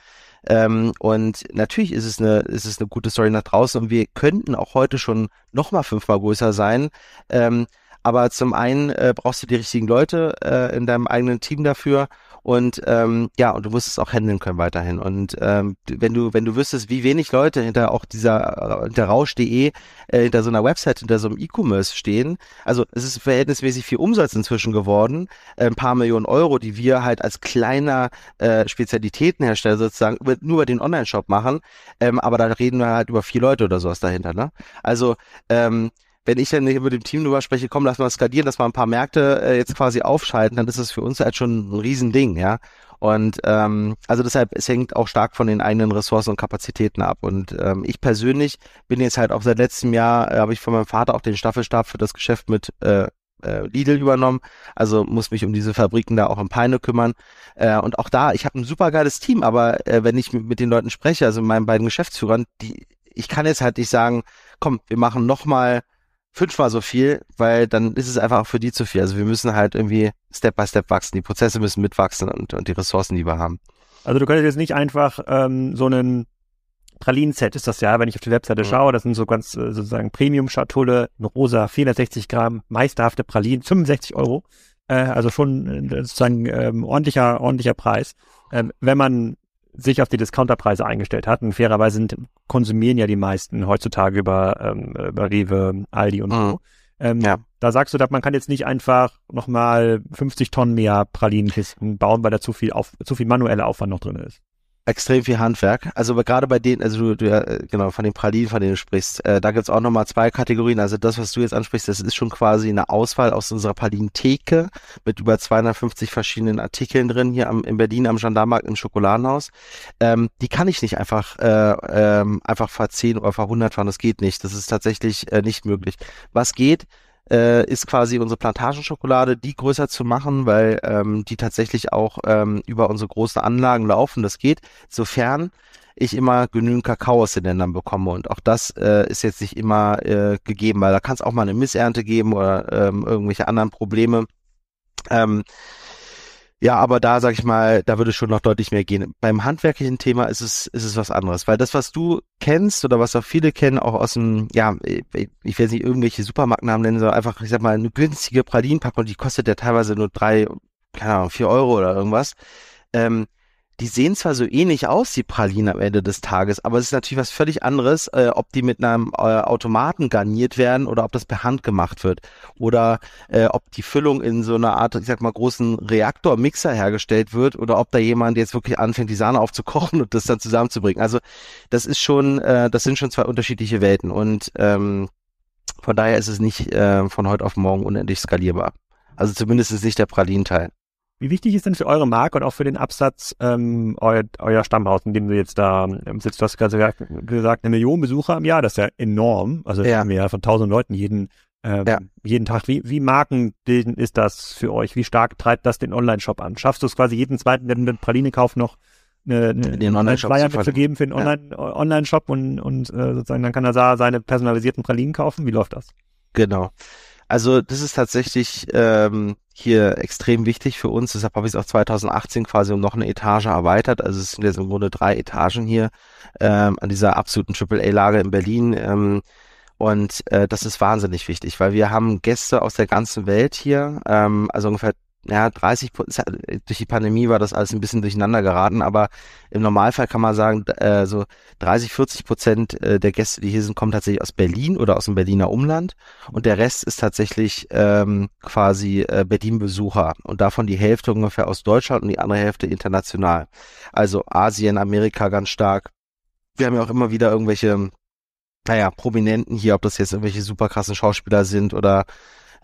Ähm, und natürlich ist es eine, ist es eine gute Story nach draußen und wir könnten auch heute schon noch mal fünfmal größer sein. Ähm, aber zum einen äh, brauchst du die richtigen Leute äh, in deinem eigenen Team dafür und ähm, ja, und du musst es auch handeln können weiterhin. Und ähm, wenn du, wenn du wüsstest, wie wenig Leute hinter auch dieser, hinter rausch.de, äh, hinter so einer Website, hinter so einem E-Commerce stehen, also es ist verhältnismäßig viel Umsatz inzwischen geworden, äh, ein paar Millionen Euro, die wir halt als kleiner äh, Spezialitätenhersteller sozusagen nur über den Online-Shop machen, ähm, aber da reden wir halt über vier Leute oder sowas dahinter, ne? Also ähm, wenn ich dann nicht mit dem Team drüber spreche, komm, lass mal skalieren, lass mal ein paar Märkte äh, jetzt quasi aufschalten, dann ist das für uns halt schon ein Riesending, ja. Und ähm, also deshalb, es hängt auch stark von den eigenen Ressourcen und Kapazitäten ab. Und ähm, ich persönlich bin jetzt halt auch seit letztem Jahr, äh, habe ich von meinem Vater auch den Staffelstab für das Geschäft mit äh, äh, Lidl übernommen, also muss mich um diese Fabriken da auch in Peine kümmern. Äh, und auch da, ich habe ein super geiles Team, aber äh, wenn ich mit, den Leuten spreche, also meinen beiden Geschäftsführern, die, ich kann jetzt halt nicht sagen, komm, wir machen nochmal fünfmal so viel, weil dann ist es einfach auch für die zu viel. Also wir müssen halt irgendwie Step by Step wachsen. Die Prozesse müssen mitwachsen und, und die Ressourcen, die wir haben. Also du könntest jetzt nicht einfach ähm, so einen Pralinen-Set ist das ja, wenn ich auf die Webseite mhm. schaue, das sind so ganz äh, sozusagen Premium-Schatulle, eine rosa, 460 Gramm, meisterhafte Pralinen, 65 Euro. Äh, also schon äh, sozusagen ähm, ordentlicher, ordentlicher Preis. Ähm, wenn man sich auf die Discounterpreise eingestellt hat. Und fairerweise sind, konsumieren ja die meisten heutzutage über, ähm, über Rewe, Aldi und mhm. so. Ähm, ja. Da sagst du, dass man kann jetzt nicht einfach nochmal 50 Tonnen mehr Pralinenkisten bauen, weil da zu viel, auf, zu viel manueller Aufwand noch drin ist extrem viel Handwerk. Also gerade bei denen, also du, du äh, genau, von den Pralinen, von denen du sprichst, äh, da gibt's auch nochmal zwei Kategorien. Also das, was du jetzt ansprichst, das ist schon quasi eine Auswahl aus unserer Pralinentheke mit über 250 verschiedenen Artikeln drin, hier am, in Berlin am Gendarmenmarkt im Schokoladenhaus. Ähm, die kann ich nicht einfach, äh, ähm, einfach verzehren oder verhundertfahren. Das geht nicht. Das ist tatsächlich äh, nicht möglich. Was geht, äh, ist quasi unsere Plantagenschokolade, die größer zu machen, weil ähm, die tatsächlich auch ähm, über unsere großen Anlagen laufen. Das geht, sofern ich immer genügend Kakao aus den Ländern bekomme. Und auch das äh, ist jetzt nicht immer äh, gegeben, weil da kann es auch mal eine Missernte geben oder ähm, irgendwelche anderen Probleme. Ähm, ja, aber da sag ich mal, da würde schon noch deutlich mehr gehen. Beim handwerklichen Thema ist es, ist es was anderes, weil das, was du kennst oder was auch viele kennen, auch aus dem, ja, ich will nicht irgendwelche Supermarktnamen nennen, sondern einfach, ich sag mal, eine günstige Pralinenpackung, die kostet ja teilweise nur drei, keine Ahnung, vier Euro oder irgendwas. Ähm, die sehen zwar so ähnlich aus, die Pralinen am Ende des Tages, aber es ist natürlich was völlig anderes, äh, ob die mit einem äh, Automaten garniert werden oder ob das per Hand gemacht wird. Oder äh, ob die Füllung in so einer Art, ich sag mal, großen Reaktormixer hergestellt wird oder ob da jemand jetzt wirklich anfängt, die Sahne aufzukochen und das dann zusammenzubringen. Also das ist schon, äh, das sind schon zwei unterschiedliche Welten und ähm, von daher ist es nicht äh, von heute auf morgen unendlich skalierbar. Also zumindest nicht der Pralinteil. Wie wichtig ist denn für eure Marke und auch für den Absatz ähm, euer, euer Stammhaus, in dem du jetzt da ähm, sitzt? Du hast gerade gesagt, eine Million Besucher im Jahr, das ist ja enorm. Also ja. haben wir ja von tausend Leuten jeden, ähm, ja. jeden Tag. Wie, wie markenbildend ist das für euch? Wie stark treibt das den Online-Shop an? Schaffst du es quasi jeden zweiten, der einen Praline-Kauf noch eine, eine, den Online-Shop Flyer mitzugeben für den Online-Shop Online und, und äh, sozusagen dann kann er da seine personalisierten Pralinen kaufen? Wie läuft das? Genau. Also das ist tatsächlich ähm, hier extrem wichtig für uns. Deshalb habe ich es auch 2018 quasi um noch eine Etage erweitert. Also es sind jetzt im Grunde drei Etagen hier ähm, an dieser absoluten AAA-Lage in Berlin. Ähm, und äh, das ist wahnsinnig wichtig, weil wir haben Gäste aus der ganzen Welt hier, ähm, also ungefähr ja, 30% durch die Pandemie war das alles ein bisschen durcheinander geraten, aber im Normalfall kann man sagen, äh, so 30, 40 Prozent äh, der Gäste, die hier sind, kommen tatsächlich aus Berlin oder aus dem Berliner Umland und der Rest ist tatsächlich ähm, quasi äh, Berlin-Besucher und davon die Hälfte ungefähr aus Deutschland und die andere Hälfte international. Also Asien, Amerika ganz stark. Wir haben ja auch immer wieder irgendwelche, naja, Prominenten hier, ob das jetzt irgendwelche super krassen Schauspieler sind oder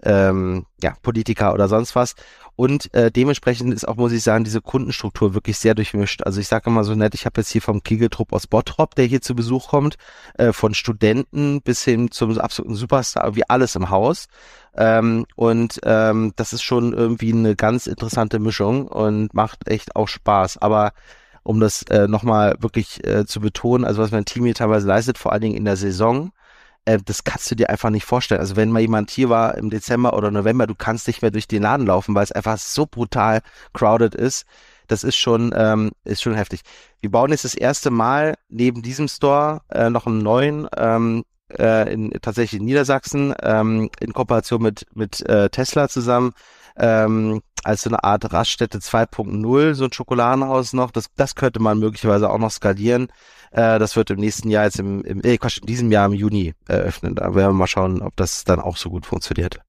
ähm, ja, Politiker oder sonst was. Und äh, dementsprechend ist auch, muss ich sagen, diese Kundenstruktur wirklich sehr durchmischt. Also ich sage immer so nett, ich habe jetzt hier vom Kegeltrupp aus Bottrop, der hier zu Besuch kommt, äh, von Studenten bis hin zum absoluten Superstar, wie alles im Haus. Ähm, und ähm, das ist schon irgendwie eine ganz interessante Mischung und macht echt auch Spaß. Aber um das äh, nochmal wirklich äh, zu betonen, also was mein Team hier teilweise leistet, vor allen Dingen in der Saison, äh, das kannst du dir einfach nicht vorstellen. Also wenn mal jemand hier war im Dezember oder November, du kannst nicht mehr durch den Laden laufen, weil es einfach so brutal crowded ist. Das ist schon, ähm, ist schon heftig. Wir bauen jetzt das erste Mal neben diesem Store äh, noch einen neuen, ähm, äh, in, tatsächlich in Niedersachsen, ähm, in Kooperation mit, mit äh, Tesla zusammen, ähm, als so eine Art Raststätte 2.0, so ein Schokoladenhaus noch. Das, das könnte man möglicherweise auch noch skalieren. Äh, das wird im nächsten Jahr jetzt im, im äh, Quatsch, in diesem Jahr im Juni eröffnen. Da werden wir mal schauen, ob das dann auch so gut funktioniert.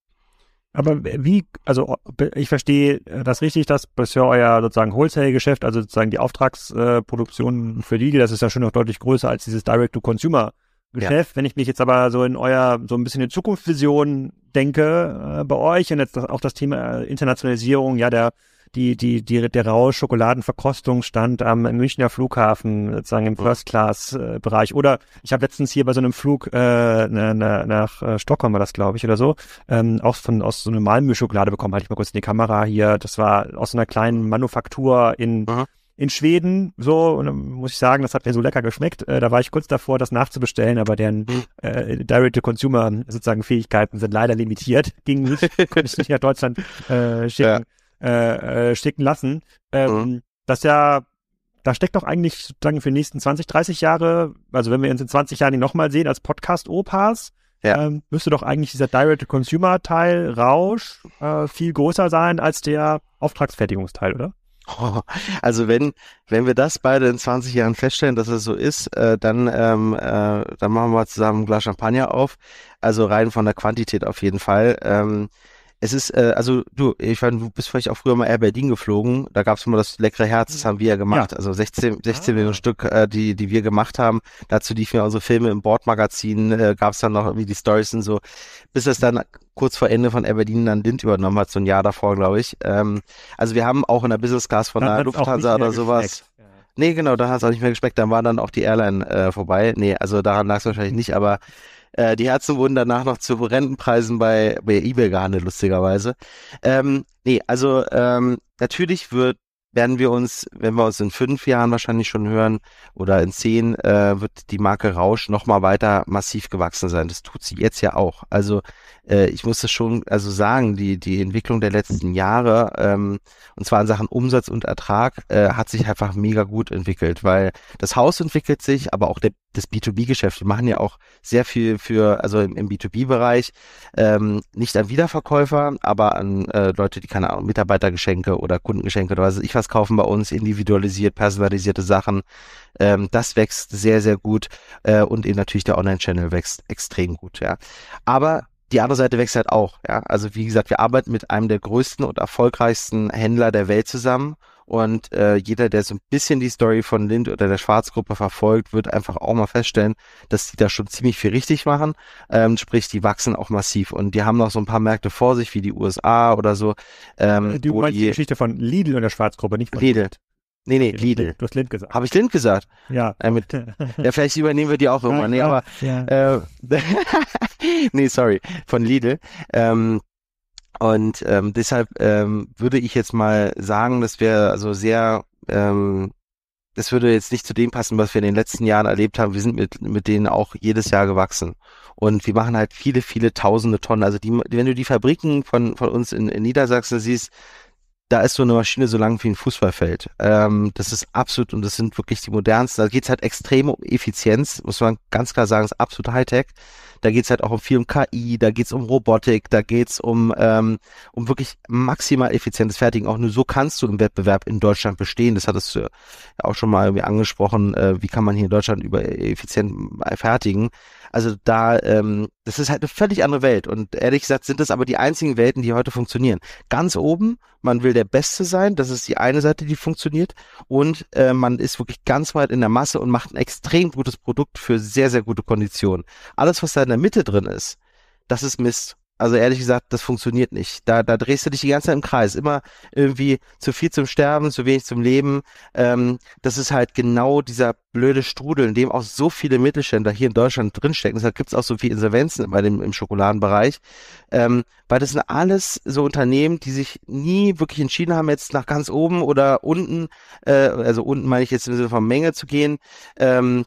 Aber wie, also ich verstehe das richtig, dass bisher euer sozusagen Wholesale-Geschäft, also sozusagen die Auftragsproduktion für Lidl, das ist ja schon noch deutlich größer als dieses Direct-to-Consumer-Geschäft. Ja. Wenn ich mich jetzt aber so in euer, so ein bisschen in Zukunftsvision denke äh, bei euch und jetzt auch das Thema Internationalisierung, ja, der die, die, die, der Rausch Schokoladenverkostungsstand am Münchner Flughafen, sozusagen im First-Class-Bereich. Oder ich habe letztens hier bei so einem Flug äh, na, na, nach äh, Stockholm war das, glaube ich, oder so, ähm, auch von aus so einer Malmö-Schokolade bekommen, halte ich mal kurz in die Kamera hier. Das war aus so einer kleinen Manufaktur in mhm in Schweden so und dann muss ich sagen, das hat mir so lecker geschmeckt. Äh, da war ich kurz davor, das nachzubestellen, aber deren äh, Direct-to-Consumer sozusagen Fähigkeiten sind leider limitiert. Ging nicht, konnte ich nicht nach Deutschland äh, schicken. Ja äh, äh, schicken lassen. Ähm, mhm. Das ja, da steckt doch eigentlich sozusagen für die nächsten 20, 30 Jahre, also wenn wir uns in 20 Jahren nochmal sehen als Podcast-Opas, ja. ähm, müsste doch eigentlich dieser Direct-to-Consumer-Teil Rausch äh, viel größer sein als der Auftragsfertigungsteil, oder? Also wenn wenn wir das beide in 20 Jahren feststellen, dass es so ist, äh, dann ähm, äh, dann machen wir zusammen ein Glas Champagner auf. Also rein von der Quantität auf jeden Fall. Ähm, es ist, äh, also du, ich meine, du bist vielleicht auch früher mal Air Berlin geflogen. Da gab es immer das leckere Herz, das haben wir ja gemacht. Ja. Also 16, 16 ah. Millionen Stück, äh, die, die wir gemacht haben. Dazu liefen ja unsere Filme im Bordmagazin, äh, gab es dann noch irgendwie die Stories und so. Bis es dann kurz vor Ende von Air Berlin dann Lind übernommen hat, so ein Jahr davor, glaube ich. Ähm, also wir haben auch in der Business Class von der Lufthansa oder sowas. Ja. Nee, genau, da hat es auch nicht mehr gespeckt. Dann war dann auch die Airline äh, vorbei. Nee, also daran lag es wahrscheinlich nicht, aber äh, die Herzen wurden danach noch zu Rentenpreisen bei, bei eBay gehandelt, lustigerweise. Ähm, nee, also ähm, natürlich wird werden wir uns, wenn wir uns in fünf Jahren wahrscheinlich schon hören oder in zehn, äh, wird die Marke Rausch nochmal weiter massiv gewachsen sein. Das tut sie jetzt ja auch. Also äh, ich muss das schon also sagen, die, die Entwicklung der letzten Jahre, ähm, und zwar in Sachen Umsatz und Ertrag, äh, hat sich einfach mega gut entwickelt, weil das Haus entwickelt sich, aber auch der das B2B-Geschäft. Wir machen ja auch sehr viel für, also im, im B2B-Bereich, ähm, nicht an Wiederverkäufer, aber an äh, Leute, die keine Ahnung, Mitarbeitergeschenke oder Kundengeschenke oder was ich was kaufen bei uns, individualisiert, personalisierte Sachen. Ähm, das wächst sehr, sehr gut äh, und eben natürlich der Online-Channel wächst extrem gut, ja. Aber die andere Seite wächst halt auch, ja. Also wie gesagt, wir arbeiten mit einem der größten und erfolgreichsten Händler der Welt zusammen und äh, jeder, der so ein bisschen die Story von Lind oder der Schwarzgruppe verfolgt, wird einfach auch mal feststellen, dass die da schon ziemlich viel richtig machen. Ähm, sprich, die wachsen auch massiv und die haben noch so ein paar Märkte vor sich, wie die USA oder so. Ähm, du meinst die, die Geschichte von Lidl und der Schwarzgruppe, nicht von Lidl. Nee, nee, Lidl. Du hast Lind gesagt. Habe ich Lind gesagt? Ja. Äh, mit, ja, vielleicht übernehmen wir die auch irgendwann. Nee, aber ja. äh, nee, sorry, von Lidl. Ähm, und ähm, deshalb ähm, würde ich jetzt mal sagen, dass wir also sehr, ähm, das würde jetzt nicht zu dem passen, was wir in den letzten Jahren erlebt haben. Wir sind mit, mit denen auch jedes Jahr gewachsen. Und wir machen halt viele, viele tausende Tonnen. Also die, wenn du die Fabriken von, von uns in, in Niedersachsen siehst, da ist so eine Maschine so lang wie ein Fußballfeld. Ähm, das ist absolut, und das sind wirklich die modernsten. Da geht's halt extrem um Effizienz, muss man ganz klar sagen, ist absolut Hightech. Da geht's halt auch um viel um KI, da geht's um Robotik, da geht's um, ähm, um wirklich maximal effizientes Fertigen. Auch nur so kannst du im Wettbewerb in Deutschland bestehen. Das hattest du ja auch schon mal irgendwie angesprochen. Äh, wie kann man hier in Deutschland über effizient fertigen? Also da, ähm, das ist halt eine völlig andere Welt. Und ehrlich gesagt sind das aber die einzigen Welten, die heute funktionieren. Ganz oben, man will der Beste sein, das ist die eine Seite, die funktioniert. Und äh, man ist wirklich ganz weit in der Masse und macht ein extrem gutes Produkt für sehr, sehr gute Konditionen. Alles, was da in der Mitte drin ist, das ist Mist. Also ehrlich gesagt, das funktioniert nicht. Da, da drehst du dich die ganze Zeit im Kreis. Immer irgendwie zu viel zum Sterben, zu wenig zum Leben. Ähm, das ist halt genau dieser blöde Strudel, in dem auch so viele Mittelständler hier in Deutschland drinstecken. Deshalb gibt es auch so viele Insolvenzen bei dem, im Schokoladenbereich. Ähm, weil das sind alles so Unternehmen, die sich nie wirklich entschieden haben, jetzt nach ganz oben oder unten, äh, also unten meine ich jetzt im Sinne von Menge zu gehen, ähm,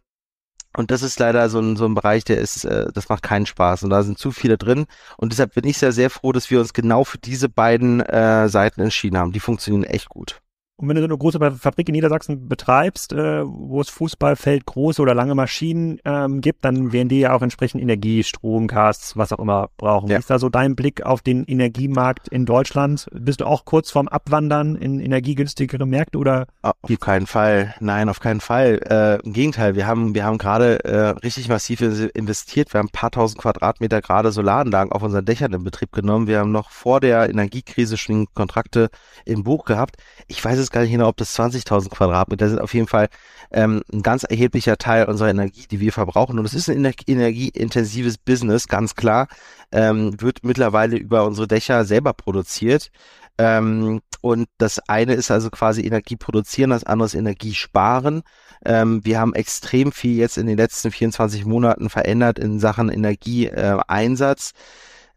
und das ist leider so ein, so ein Bereich, der ist, äh, das macht keinen Spaß. Und da sind zu viele drin. Und deshalb bin ich sehr, sehr froh, dass wir uns genau für diese beiden äh, Seiten entschieden haben. Die funktionieren echt gut. Und wenn du so eine große Fabrik in Niedersachsen betreibst, äh, wo es Fußballfeld große oder lange Maschinen ähm, gibt, dann werden die ja auch entsprechend Energie, Strom, Gas, was auch immer brauchen. Ja. Wie ist da so dein Blick auf den Energiemarkt in Deutschland? Bist du auch kurz vorm Abwandern in energiegünstigere Märkte oder? Auf keinen Fall. Nein, auf keinen Fall. Äh, Im Gegenteil, wir haben, wir haben gerade äh, richtig massiv investiert. Wir haben ein paar tausend Quadratmeter gerade Solaranlagen auf unseren Dächern in Betrieb genommen. Wir haben noch vor der Energiekrise schon Kontrakte im Buch gehabt. Ich weiß es weiß gar nicht genau, ob das 20.000 Quadratmeter sind. Auf jeden Fall ähm, ein ganz erheblicher Teil unserer Energie, die wir verbrauchen. Und es ist ein energieintensives Business, ganz klar. Ähm, wird mittlerweile über unsere Dächer selber produziert. Ähm, und das eine ist also quasi Energie produzieren, das andere ist Energie sparen. Ähm, wir haben extrem viel jetzt in den letzten 24 Monaten verändert in Sachen Energieeinsatz. Äh,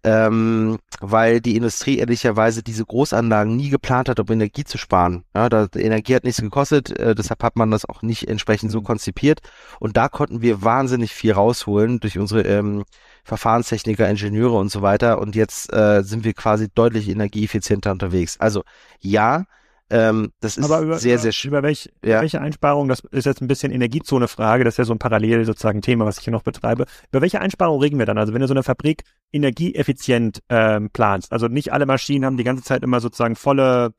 ähm, weil die Industrie ehrlicherweise diese Großanlagen nie geplant hat, um Energie zu sparen. Ja, da, Energie hat nichts gekostet, äh, deshalb hat man das auch nicht entsprechend so mhm. konzipiert. Und da konnten wir wahnsinnig viel rausholen durch unsere ähm, Verfahrenstechniker, Ingenieure und so weiter. Und jetzt äh, sind wir quasi deutlich energieeffizienter unterwegs. Also ja, ähm, das ist Aber über, sehr, sehr schön. Über welch, ja. welche Einsparung, das ist jetzt ein bisschen Energiezone-Frage, das ist ja so ein parallel sozusagen Thema, was ich hier noch betreibe. Über welche Einsparung reden wir dann? Also wenn du so eine Fabrik energieeffizient ähm, planst, also nicht alle Maschinen haben die ganze Zeit immer sozusagen volle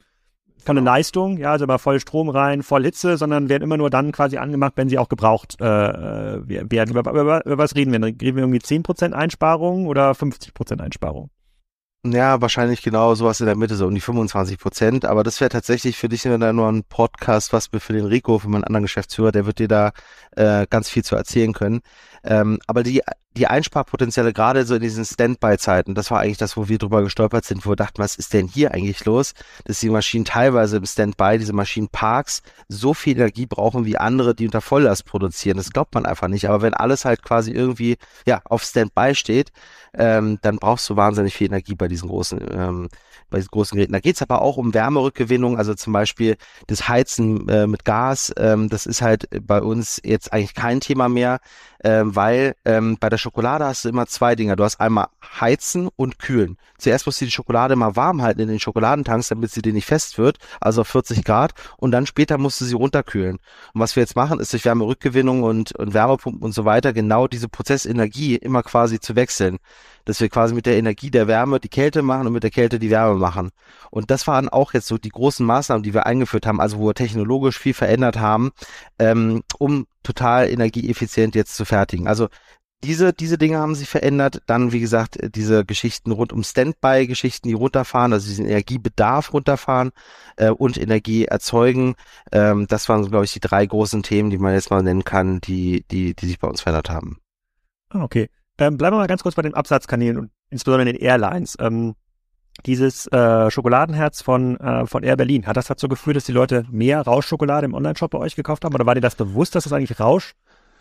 volle genau. Leistung, ja, also immer voll Strom rein, voll Hitze, sondern werden immer nur dann quasi angemacht, wenn sie auch gebraucht äh werden. Über, über, über was reden wir? Reden wir irgendwie 10% Einsparung oder 50% Einsparung? Ja, wahrscheinlich genau sowas in der Mitte, so um die 25 Prozent. Aber das wäre tatsächlich für dich nur ein Podcast, was für den Rico, für meinen anderen Geschäftsführer, der wird dir da äh, ganz viel zu erzählen können. Ähm, aber die, die Einsparpotenziale gerade so in diesen Standby-Zeiten, das war eigentlich das, wo wir drüber gestolpert sind, wo wir dachten, was ist denn hier eigentlich los? Dass die Maschinen teilweise im Standby, diese Maschinenparks, so viel Energie brauchen wie andere, die unter Volllast produzieren. Das glaubt man einfach nicht. Aber wenn alles halt quasi irgendwie ja auf Standby steht, ähm, dann brauchst du wahnsinnig viel Energie bei diesen großen ähm, bei diesen großen Geräten. Da geht es aber auch um Wärmerückgewinnung, also zum Beispiel das Heizen äh, mit Gas. Ähm, das ist halt bei uns jetzt eigentlich kein Thema mehr, ähm, weil ähm, bei der Schokolade hast du immer zwei Dinge. Du hast einmal heizen und kühlen. Zuerst musst du die Schokolade mal warm halten in den Schokoladentanks, damit sie dir nicht fest wird, also auf 40 Grad. Und dann später musst du sie runterkühlen. Und was wir jetzt machen, ist durch Wärmerückgewinnung und, und Wärmepumpen und so weiter genau diese Prozessenergie immer quasi zu wechseln. Dass wir quasi mit der Energie der Wärme die Kälte machen und mit der Kälte die Wärme machen. Und das waren auch jetzt so die großen Maßnahmen, die wir eingeführt haben, also wo wir technologisch viel verändert haben, ähm, um total energieeffizient jetzt zu fertigen. Also diese, diese Dinge haben sich verändert. Dann, wie gesagt, diese Geschichten rund um Standby-Geschichten, die runterfahren, also diesen Energiebedarf runterfahren äh, und Energie erzeugen. Ähm, das waren, glaube ich, die drei großen Themen, die man jetzt mal nennen kann, die, die, die sich bei uns verändert haben. Ah, okay. Ähm, bleiben wir mal ganz kurz bei den Absatzkanälen und insbesondere den Airlines. Ähm, dieses äh, Schokoladenherz von, äh, von Air Berlin, hat das dazu geführt, dass die Leute mehr Rauschschokolade im Onlineshop bei euch gekauft haben? Oder war dir das bewusst, dass das eigentlich Rausch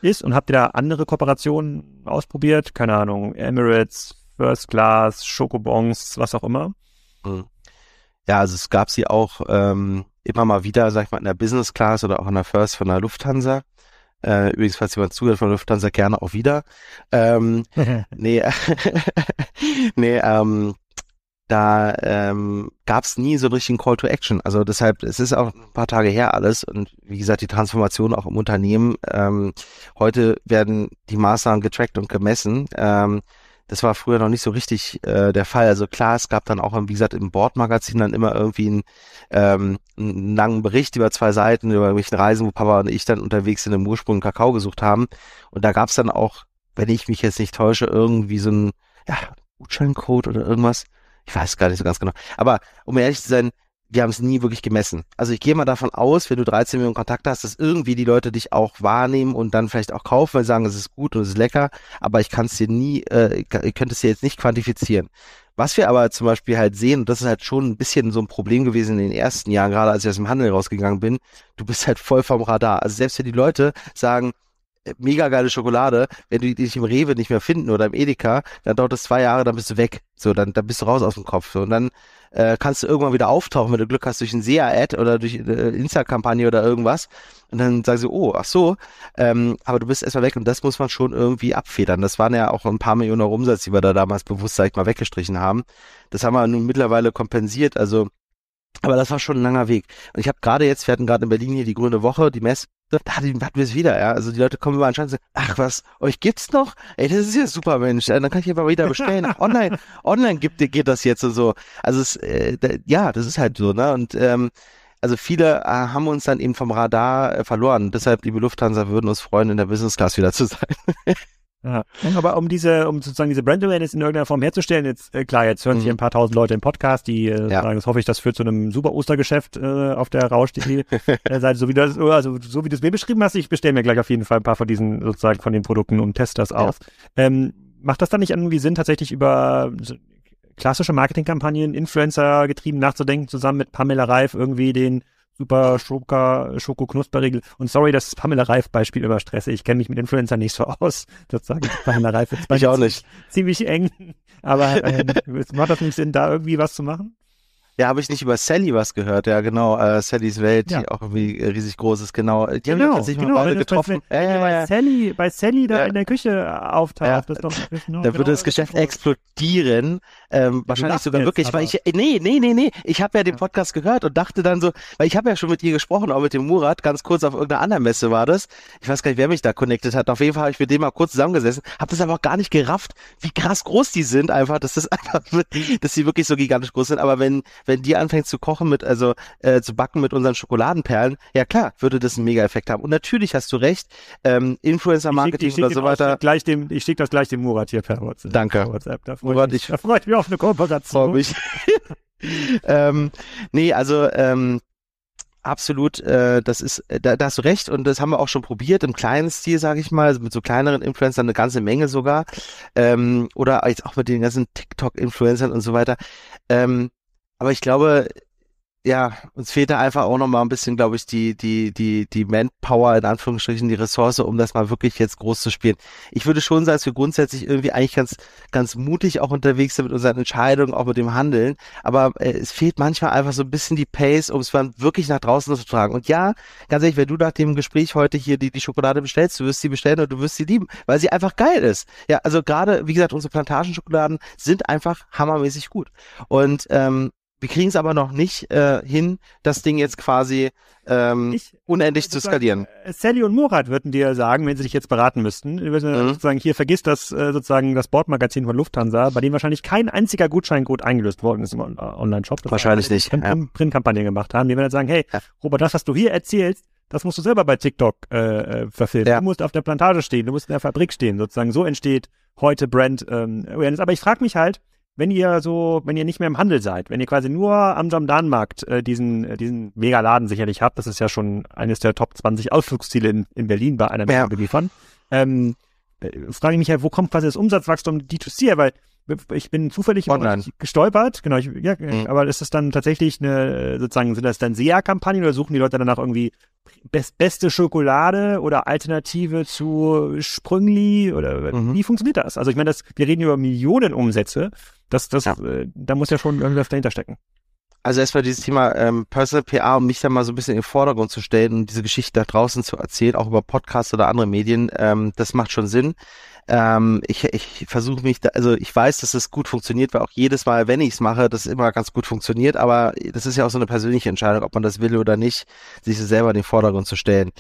ist? Und habt ihr da andere Kooperationen ausprobiert? Keine Ahnung, Emirates, First Class, Schokobons, was auch immer? Mhm. Ja, also es gab sie auch ähm, immer mal wieder, sag ich mal, in der Business Class oder auch in der First von der Lufthansa. Äh, übrigens, falls jemand zuhört von der Lufthansa, gerne auch wieder. Ähm, nee, nee, ähm, da ähm, gab es nie so einen richtigen Call to Action. Also deshalb, es ist auch ein paar Tage her alles und wie gesagt, die Transformation auch im Unternehmen. Ähm, heute werden die Maßnahmen getrackt und gemessen. Ähm, das war früher noch nicht so richtig äh, der Fall. Also klar, es gab dann auch, wie gesagt, im Bordmagazin dann immer irgendwie einen, ähm, einen langen Bericht über zwei Seiten über irgendwelchen Reisen, wo Papa und ich dann unterwegs in dem Ursprung Kakao gesucht haben. Und da gab es dann auch, wenn ich mich jetzt nicht täusche, irgendwie so ein ja, Gutscheincode oder irgendwas ich weiß gar nicht so ganz genau. Aber um ehrlich zu sein, wir haben es nie wirklich gemessen. Also ich gehe mal davon aus, wenn du 13 Millionen Kontakte hast, dass irgendwie die Leute dich auch wahrnehmen und dann vielleicht auch kaufen, weil sie sagen, es ist gut und es ist lecker, aber ich kann es dir nie, äh, ihr könnt es dir jetzt nicht quantifizieren. Was wir aber zum Beispiel halt sehen, und das ist halt schon ein bisschen so ein Problem gewesen in den ersten Jahren, gerade als ich aus dem Handel rausgegangen bin, du bist halt voll vom Radar. Also selbst wenn die Leute sagen, mega geile Schokolade, wenn die dich im Rewe nicht mehr finden oder im Edeka, dann dauert es zwei Jahre, dann bist du weg. So, dann, dann bist du raus aus dem Kopf. So, und dann äh, kannst du irgendwann wieder auftauchen, wenn du Glück hast, durch ein SEA-Ad oder durch eine Insta-Kampagne oder irgendwas. Und dann sagen sie, oh, ach so, ähm, aber du bist erstmal weg und das muss man schon irgendwie abfedern. Das waren ja auch ein paar Millionen Euro Umsatz, die wir da damals bewusst, sag ich mal, weggestrichen haben. Das haben wir nun mittlerweile kompensiert. Also aber das war schon ein langer Weg. Und ich habe gerade jetzt, wir hatten gerade in Berlin hier die Grüne Woche, die Messe, da hatten wir es wieder, ja. Also die Leute kommen immer anscheinend und sagen, ach was, euch gibt's noch? Ey, das ist ja super, Mensch. Dann kann ich aber wieder bestellen. online, online gibt, geht das jetzt und so. Also es, äh, da, ja, das ist halt so, ne? Und ähm, also viele äh, haben uns dann eben vom Radar äh, verloren. Deshalb, liebe Lufthansa, würden uns freuen, in der Business Class wieder zu sein. Ja. Aber um diese, um sozusagen diese Brand Awareness in irgendeiner Form herzustellen, jetzt äh, klar, jetzt hören sich mhm. ein paar tausend Leute im Podcast, die äh, ja. sagen, das hoffe ich, das führt zu einem super Ostergeschäft äh, auf der Rausch.de äh, so wie das, also so wie du es mir beschrieben hast, ich bestelle mir gleich auf jeden Fall ein paar von diesen sozusagen von den Produkten und teste das aus. Ja. Ähm, macht das dann nicht irgendwie Sinn, tatsächlich über klassische Marketingkampagnen, Influencer getrieben nachzudenken, zusammen mit Pamela Reif irgendwie den super Schoko, Schoko Knusperriegel. Und sorry, das Pamela Reif Beispiel immer stresse. Ich kenne mich mit Influencer nicht so aus. Sozusagen Pamela Reif ist ich auch nicht. ziemlich eng. Aber äh, macht das nicht Sinn, da irgendwie was zu machen? Ja, habe ich nicht über Sally was gehört, ja genau, äh, Sallys Welt, ja. die auch irgendwie riesig groß ist, genau. Die genau, haben tatsächlich genau, mal beide getroffen. Bei, ja, ja, ja. Sally, bei Sally da in der Küche auftaucht, das doch, da genau, würde das Geschäft explodieren, ähm, wahrscheinlich sogar wirklich, weil ich, nee, nee, nee, nee, ich habe ja den Podcast gehört und dachte dann so, weil ich habe ja schon mit ihr gesprochen, auch mit dem Murat, ganz kurz auf irgendeiner anderen Messe war das. Ich weiß gar nicht, wer mich da connected hat. Auf jeden Fall habe ich mit dem mal kurz zusammengesessen, habe das aber auch gar nicht gerafft, wie krass groß die sind einfach, dass das einfach, dass sie wirklich so gigantisch groß sind. Aber wenn wenn die anfängt zu kochen mit, also äh, zu backen mit unseren Schokoladenperlen, ja klar, würde das einen Mega-Effekt haben. Und natürlich hast du recht, ähm, Influencer-Marketing oder so weiter. Gleich dem, ich schicke das gleich dem Murat hier per WhatsApp. Danke. WhatsApp. Da freue ich, mich, da freu ich mich auf eine Kooperation. Mich. ähm, nee, also ähm, absolut, äh, das ist, äh, da, da hast du recht und das haben wir auch schon probiert im kleinen Stil, sage ich mal, also mit so kleineren Influencern eine ganze Menge sogar ähm, oder jetzt auch mit den ganzen TikTok-Influencern und so weiter. Ähm, aber ich glaube, ja, uns fehlt da einfach auch noch mal ein bisschen, glaube ich, die, die, die, die Manpower, in Anführungsstrichen, die Ressource, um das mal wirklich jetzt groß zu spielen. Ich würde schon sagen, dass wir grundsätzlich irgendwie eigentlich ganz, ganz mutig auch unterwegs sind mit unseren Entscheidungen, auch mit dem Handeln. Aber äh, es fehlt manchmal einfach so ein bisschen die Pace, um es dann wirklich nach draußen zu tragen. Und ja, ganz ehrlich, wenn du nach dem Gespräch heute hier die, die Schokolade bestellst, du wirst sie bestellen und du wirst sie lieben, weil sie einfach geil ist. Ja, also gerade, wie gesagt, unsere Plantagenschokoladen sind einfach hammermäßig gut. Und ähm, wir kriegen es aber noch nicht äh, hin, das Ding jetzt quasi ähm, ich, unendlich zu skalieren. Äh, Sally und Murat würden dir sagen, wenn sie dich jetzt beraten müssten, würden mhm. sozusagen hier vergiss das äh, sozusagen das Bordmagazin von Lufthansa, bei dem wahrscheinlich kein einziger Gutscheincode eingelöst worden ist im Online-Shop. Wahrscheinlich nicht. Ja. Printkampagnen gemacht haben. Die werden sagen, hey, ja. Robert, das, was du hier erzählst, das musst du selber bei TikTok äh, äh, verfilmen. Ja. Du musst auf der Plantage stehen, du musst in der Fabrik stehen. Sozusagen so entsteht heute Brand ähm, Awareness. Aber ich frage mich halt, wenn ihr so, wenn ihr nicht mehr im Handel seid, wenn ihr quasi nur am Jamdan-Markt äh, diesen, äh, diesen Megaladen sicherlich habt, das ist ja schon eines der Top 20 Ausflugsziele in, in Berlin bei einer ja. beliefern, ähm, äh, frage ich mich halt, wo kommt quasi das Umsatzwachstum D2C Weil ich bin zufällig gestolpert, genau, ich, ja, mhm. aber ist das dann tatsächlich eine, sozusagen, sind das dann SEA-Kampagnen oder suchen die Leute danach irgendwie best, beste Schokolade oder Alternative zu Sprüngli oder mhm. wie funktioniert das? Also ich meine, das, wir reden über Millionen Umsätze, das, das, ja. äh, da muss ja schon irgendwas dahinter stecken. Also erstmal dieses Thema ähm, Personal PA, um mich da mal so ein bisschen in den Vordergrund zu stellen und diese Geschichte da draußen zu erzählen, auch über Podcasts oder andere Medien, ähm, das macht schon Sinn. Ähm, ich ich versuche mich da, also ich weiß, dass es gut funktioniert, weil auch jedes Mal, wenn ich es mache, das immer ganz gut funktioniert, aber das ist ja auch so eine persönliche Entscheidung, ob man das will oder nicht, sich so selber in den Vordergrund zu stellen.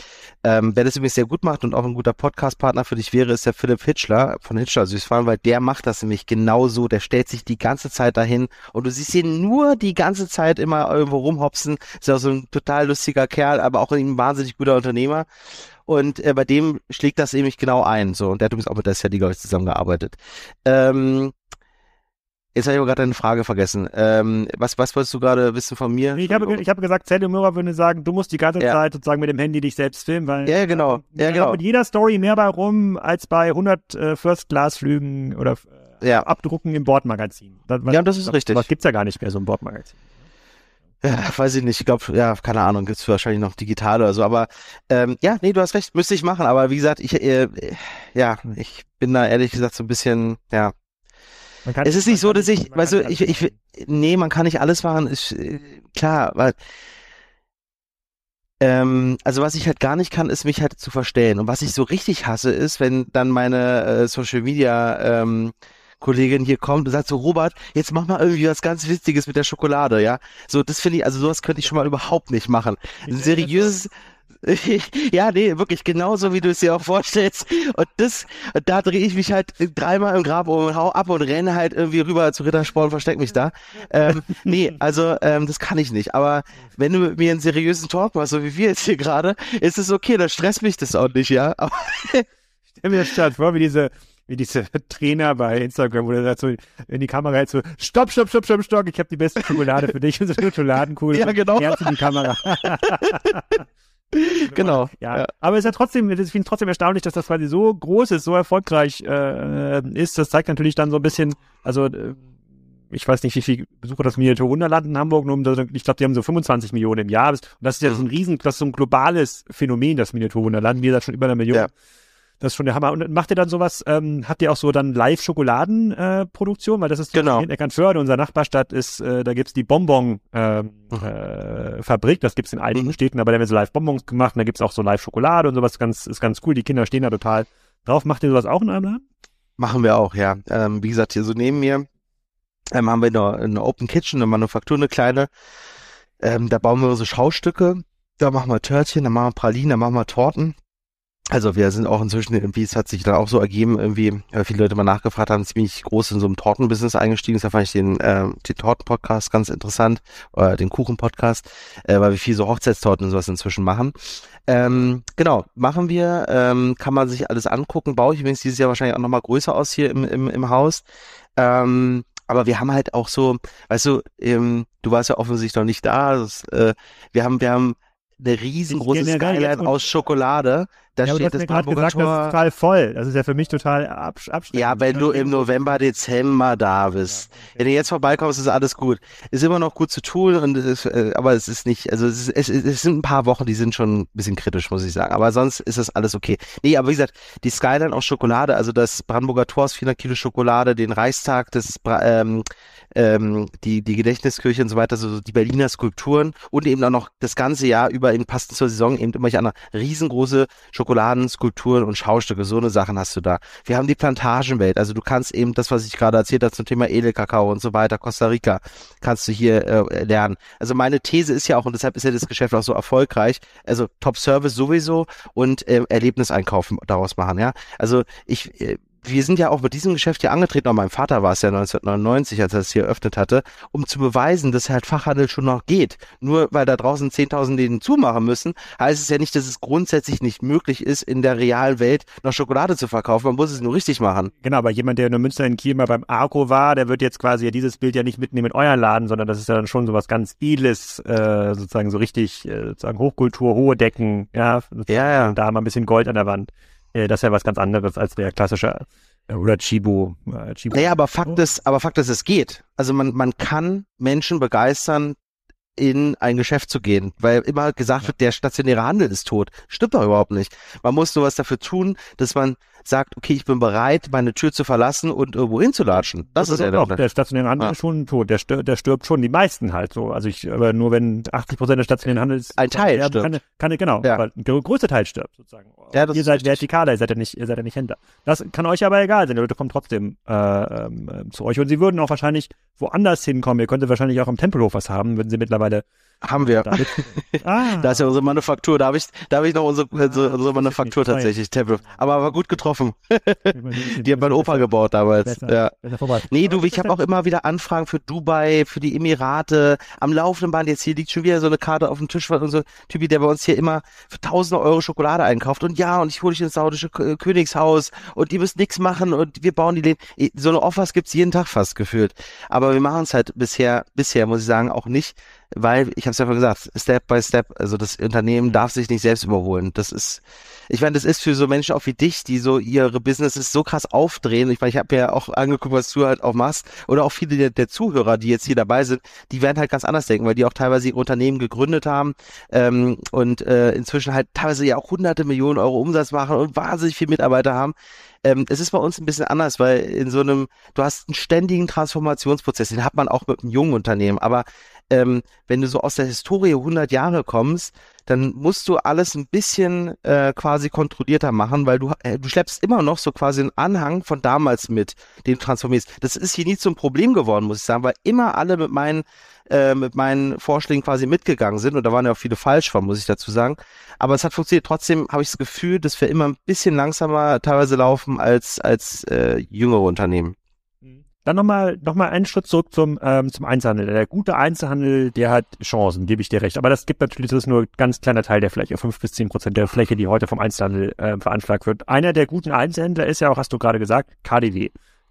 Ähm, wer das übrigens sehr gut macht und auch ein guter Podcast-Partner für dich wäre, ist der Philipp Hitchler von Hitchler Süßfahren, weil der macht das nämlich genauso, der stellt sich die ganze Zeit dahin und du siehst ihn nur die ganze Zeit immer irgendwo rumhopsen, ist ja auch so ein total lustiger Kerl, aber auch ein wahnsinnig guter Unternehmer und äh, bei dem schlägt das nämlich genau ein. So, und der hat übrigens auch mit der Sadie, glaube ich, zusammengearbeitet. Ähm, Jetzt habe ich aber gerade eine Frage vergessen. Ähm, was, was wolltest du gerade wissen von mir? Ich habe, ich habe gesagt, Sally Mura würde sagen, du musst die ganze ja. Zeit sozusagen mit dem Handy dich selbst filmen, weil ja, genau. Äh, ja, genau. mit jeder Story mehr bei rum als bei 100 äh, First-Class-Flügen oder äh, ja. Abdrucken im Bordmagazin. Das, was, ja, das ist das, richtig. Das gibt's ja gar nicht mehr, so ein Bordmagazin. Ja, weiß ich nicht. Ich glaube, ja, keine Ahnung, gibt's wahrscheinlich noch digital oder so. Aber ähm, ja, nee, du hast recht, müsste ich machen. Aber wie gesagt, ich, äh, ja, ich bin da ehrlich gesagt so ein bisschen, ja. Es ist nicht so, dass ich, weißt du, ich, ich, nee, man kann nicht alles machen, ist äh, klar, weil ähm, also was ich halt gar nicht kann, ist mich halt zu verstellen. Und was ich so richtig hasse, ist, wenn dann meine äh, Social Media ähm, Kollegin hier kommt und sagt so, Robert, jetzt mach mal irgendwie was ganz Witziges mit der Schokolade, ja. So, das finde ich, also sowas könnte ich schon mal überhaupt nicht machen. Ein seriöses, ja, nee, wirklich genauso, wie du es dir auch vorstellst. Und das, da drehe ich mich halt dreimal im Grab um und hau ab und renne halt irgendwie rüber zu Rittersport und versteck mich da. Ähm, nee, also ähm, das kann ich nicht. Aber wenn du mit mir einen seriösen Talk machst, so wie wir jetzt hier gerade, ist es okay, dann stresst mich das auch nicht, ja. Aber Stell mir das vor, wie diese wie diese Trainer bei Instagram, wo der sagt so in die Kamera hält so, stopp, stopp, stopp, stopp, stopp, ich habe die beste Schokolade für dich. Und so Schokoladenkugeln. Ja, genau. Herz in die Kamera. genau. Ja. ja. Aber es ist ja trotzdem, ich finde trotzdem erstaunlich, dass das quasi so groß ist, so erfolgreich äh, ist. Das zeigt natürlich dann so ein bisschen, also äh, ich weiß nicht, wie viel Besucher das Miniatur Wunderland in Hamburg nur, ich glaube, die haben so 25 Millionen im Jahr. Und das ist ja so ein mhm. riesen, das ist so ein globales Phänomen, das Miniatur Wunderland. Wir sind schon über eine Million. Ja. Das ist schon der Hammer. Und macht ihr dann sowas, ähm, habt ihr auch so dann Live-Schokoladenproduktion? Weil das ist genau. in Eckernförde, unserer Nachbarstadt ist, äh, da gibt's die Bonbon ähm, mhm. äh, Fabrik, das gibt's in einigen mhm. Städten, aber da werden so Live-Bonbons gemacht und da gibt's auch so Live-Schokolade und sowas, ganz, ist ganz cool. Die Kinder stehen da total drauf. Macht ihr sowas auch in einem Laden? Machen wir auch, ja. Ähm, wie gesagt, hier so neben mir ähm, haben wir eine, eine Open Kitchen, eine Manufaktur, eine kleine. Ähm, da bauen wir so Schaustücke. Da machen wir Törtchen, da machen wir Pralinen, da machen wir Torten. Also wir sind auch inzwischen irgendwie, es hat sich dann auch so ergeben, irgendwie, äh, viele Leute mal nachgefragt haben, ziemlich groß in so einem Tortenbusiness eingestiegen. Da fand ich den, äh, den Torten-Podcast ganz interessant, äh, den Kuchen-Podcast, äh, weil wir viel so Hochzeitstorten und sowas inzwischen machen. Ähm, genau, machen wir, ähm, kann man sich alles angucken, baue ich übrigens dieses Jahr wahrscheinlich auch nochmal größer aus hier im, im, im Haus. Ähm, aber wir haben halt auch so, weißt du, ähm, du warst ja offensichtlich noch nicht da, das, äh, wir haben, wir haben eine riesengroße Skyline aus Schokolade. Da ja, steht das gerade gesagt, das ist total voll. Das ist ja für mich total absch abschreckend. Ja, wenn du im November, Dezember da bist. Ja, okay. Wenn du jetzt vorbeikommst, ist alles gut. Ist immer noch gut zu tun, und ist, äh, aber es ist nicht, also es, ist, es, es sind ein paar Wochen, die sind schon ein bisschen kritisch, muss ich sagen. Aber sonst ist das alles okay. Nee, aber wie gesagt, die Skyline aus Schokolade, also das Brandenburger Tor aus 400 Kilo Schokolade, den Reichstag, das, ähm, ähm, die, die Gedächtniskirche und so weiter, so die Berliner Skulpturen und eben auch noch das ganze Jahr über eben passend zur Saison eben immer andere riesengroße Schokoladen, Skulpturen und Schaustücke. So eine Sachen hast du da. Wir haben die Plantagenwelt. Also du kannst eben das, was ich gerade erzählt habe zum Thema Edelkakao und so weiter, Costa Rica, kannst du hier äh, lernen. Also meine These ist ja auch, und deshalb ist ja das Geschäft auch so erfolgreich, also Top Service sowieso und äh, Erlebniseinkaufen daraus machen, ja. Also ich, äh, wir sind ja auch mit diesem Geschäft hier angetreten, auch mein Vater war es ja 1999, als er es hier eröffnet hatte, um zu beweisen, dass halt Fachhandel schon noch geht. Nur weil da draußen 10.000 Läden zumachen müssen, heißt es ja nicht, dass es grundsätzlich nicht möglich ist, in der realen Welt noch Schokolade zu verkaufen. Man muss es nur richtig machen. Genau, aber jemand, der in Münster in Kiel mal beim Arco war, der wird jetzt quasi ja dieses Bild ja nicht mitnehmen in euren Laden, sondern das ist ja dann schon so was ganz Edles, äh, sozusagen so richtig, äh, sozusagen Hochkultur, hohe Decken, ja, ja, ja. da mal ein bisschen Gold an der Wand. Äh, das ist ja was ganz anderes als der klassische äh, oder Chibo. Äh, Chibo. Naja, aber Fakt ist, aber Fakt ist, es geht. Also man, man kann Menschen begeistern, in ein Geschäft zu gehen, weil immer gesagt wird, der stationäre Handel ist tot. Stimmt doch überhaupt nicht. Man muss nur was dafür tun, dass man sagt, okay, ich bin bereit, meine Tür zu verlassen und irgendwo hinzulatschen. Das, das ist ja doch, der stationäre Handel ja. ist schon tot. Der, stirbt, der stirbt schon, die meisten halt so. Also ich, aber nur wenn 80 Prozent des stationären Handels ein Teil ja, stirbt. Kann, kann, genau, ja. weil der größte Teil stirbt sozusagen. Ja, das ihr seid vertikaler, ihr seid ja nicht, ihr seid ja nicht Händler. Das kann euch aber egal sein. Die Leute kommen trotzdem äh, äh, zu euch und sie würden auch wahrscheinlich woanders hinkommen. Ihr könntet wahrscheinlich auch am Tempelhof was haben, würden sie mittliederweile haben wir. ah. Da ist ja unsere Manufaktur. Da habe ich, da habe ich noch unsere, unsere, unsere Manufaktur tatsächlich, Tempelhof. Aber war gut getroffen. die hat mein Opa gebaut damals. Besser, ja. Besser nee, du, ich habe auch immer wieder Anfragen für Dubai, für die Emirate, am laufenden Band. Jetzt hier liegt schon wieder so eine Karte auf dem Tisch von unserem Typi, der bei uns hier immer für tausende Euro Schokolade einkauft. Und ja, und ich hole dich ins saudische Königshaus und ihr müsst nichts machen und wir bauen die Läden. So eine Offers gibt's jeden Tag fast gefühlt. Aber wir machen es halt bisher, bisher muss ich sagen, auch nicht weil ich habe es ja vorhin gesagt, Step by Step, also das Unternehmen darf sich nicht selbst überholen. Das ist, ich meine, das ist für so Menschen auch wie dich, die so ihre Businesses so krass aufdrehen. Ich meine, ich habe ja auch angeguckt, was du halt auch machst, oder auch viele der, der, Zuhörer, die jetzt hier dabei sind, die werden halt ganz anders denken, weil die auch teilweise ihre Unternehmen gegründet haben ähm, und äh, inzwischen halt teilweise ja auch hunderte Millionen Euro Umsatz machen und wahnsinnig viele Mitarbeiter haben. Ähm, es ist bei uns ein bisschen anders, weil in so einem, du hast einen ständigen Transformationsprozess, den hat man auch mit einem jungen Unternehmen, aber ähm, wenn du so aus der Historie 100 Jahre kommst, dann musst du alles ein bisschen äh, quasi kontrollierter machen, weil du, äh, du schleppst immer noch so quasi einen Anhang von damals mit, den du transformierst. Das ist hier nie zum Problem geworden, muss ich sagen, weil immer alle mit meinen äh, mit meinen Vorschlägen quasi mitgegangen sind und da waren ja auch viele falsch von, muss ich dazu sagen. Aber es hat funktioniert. Trotzdem habe ich das Gefühl, dass wir immer ein bisschen langsamer teilweise laufen als als äh, jüngere Unternehmen. Dann nochmal noch mal einen Schritt zurück zum, ähm, zum Einzelhandel. Der gute Einzelhandel, der hat Chancen, gebe ich dir recht. Aber das gibt natürlich, das ist nur ein ganz kleiner Teil der Fläche, fünf bis zehn Prozent der Fläche, die heute vom Einzelhandel äh, veranschlagt wird. Einer der guten Einzelhändler ist ja auch, hast du gerade gesagt, KDW.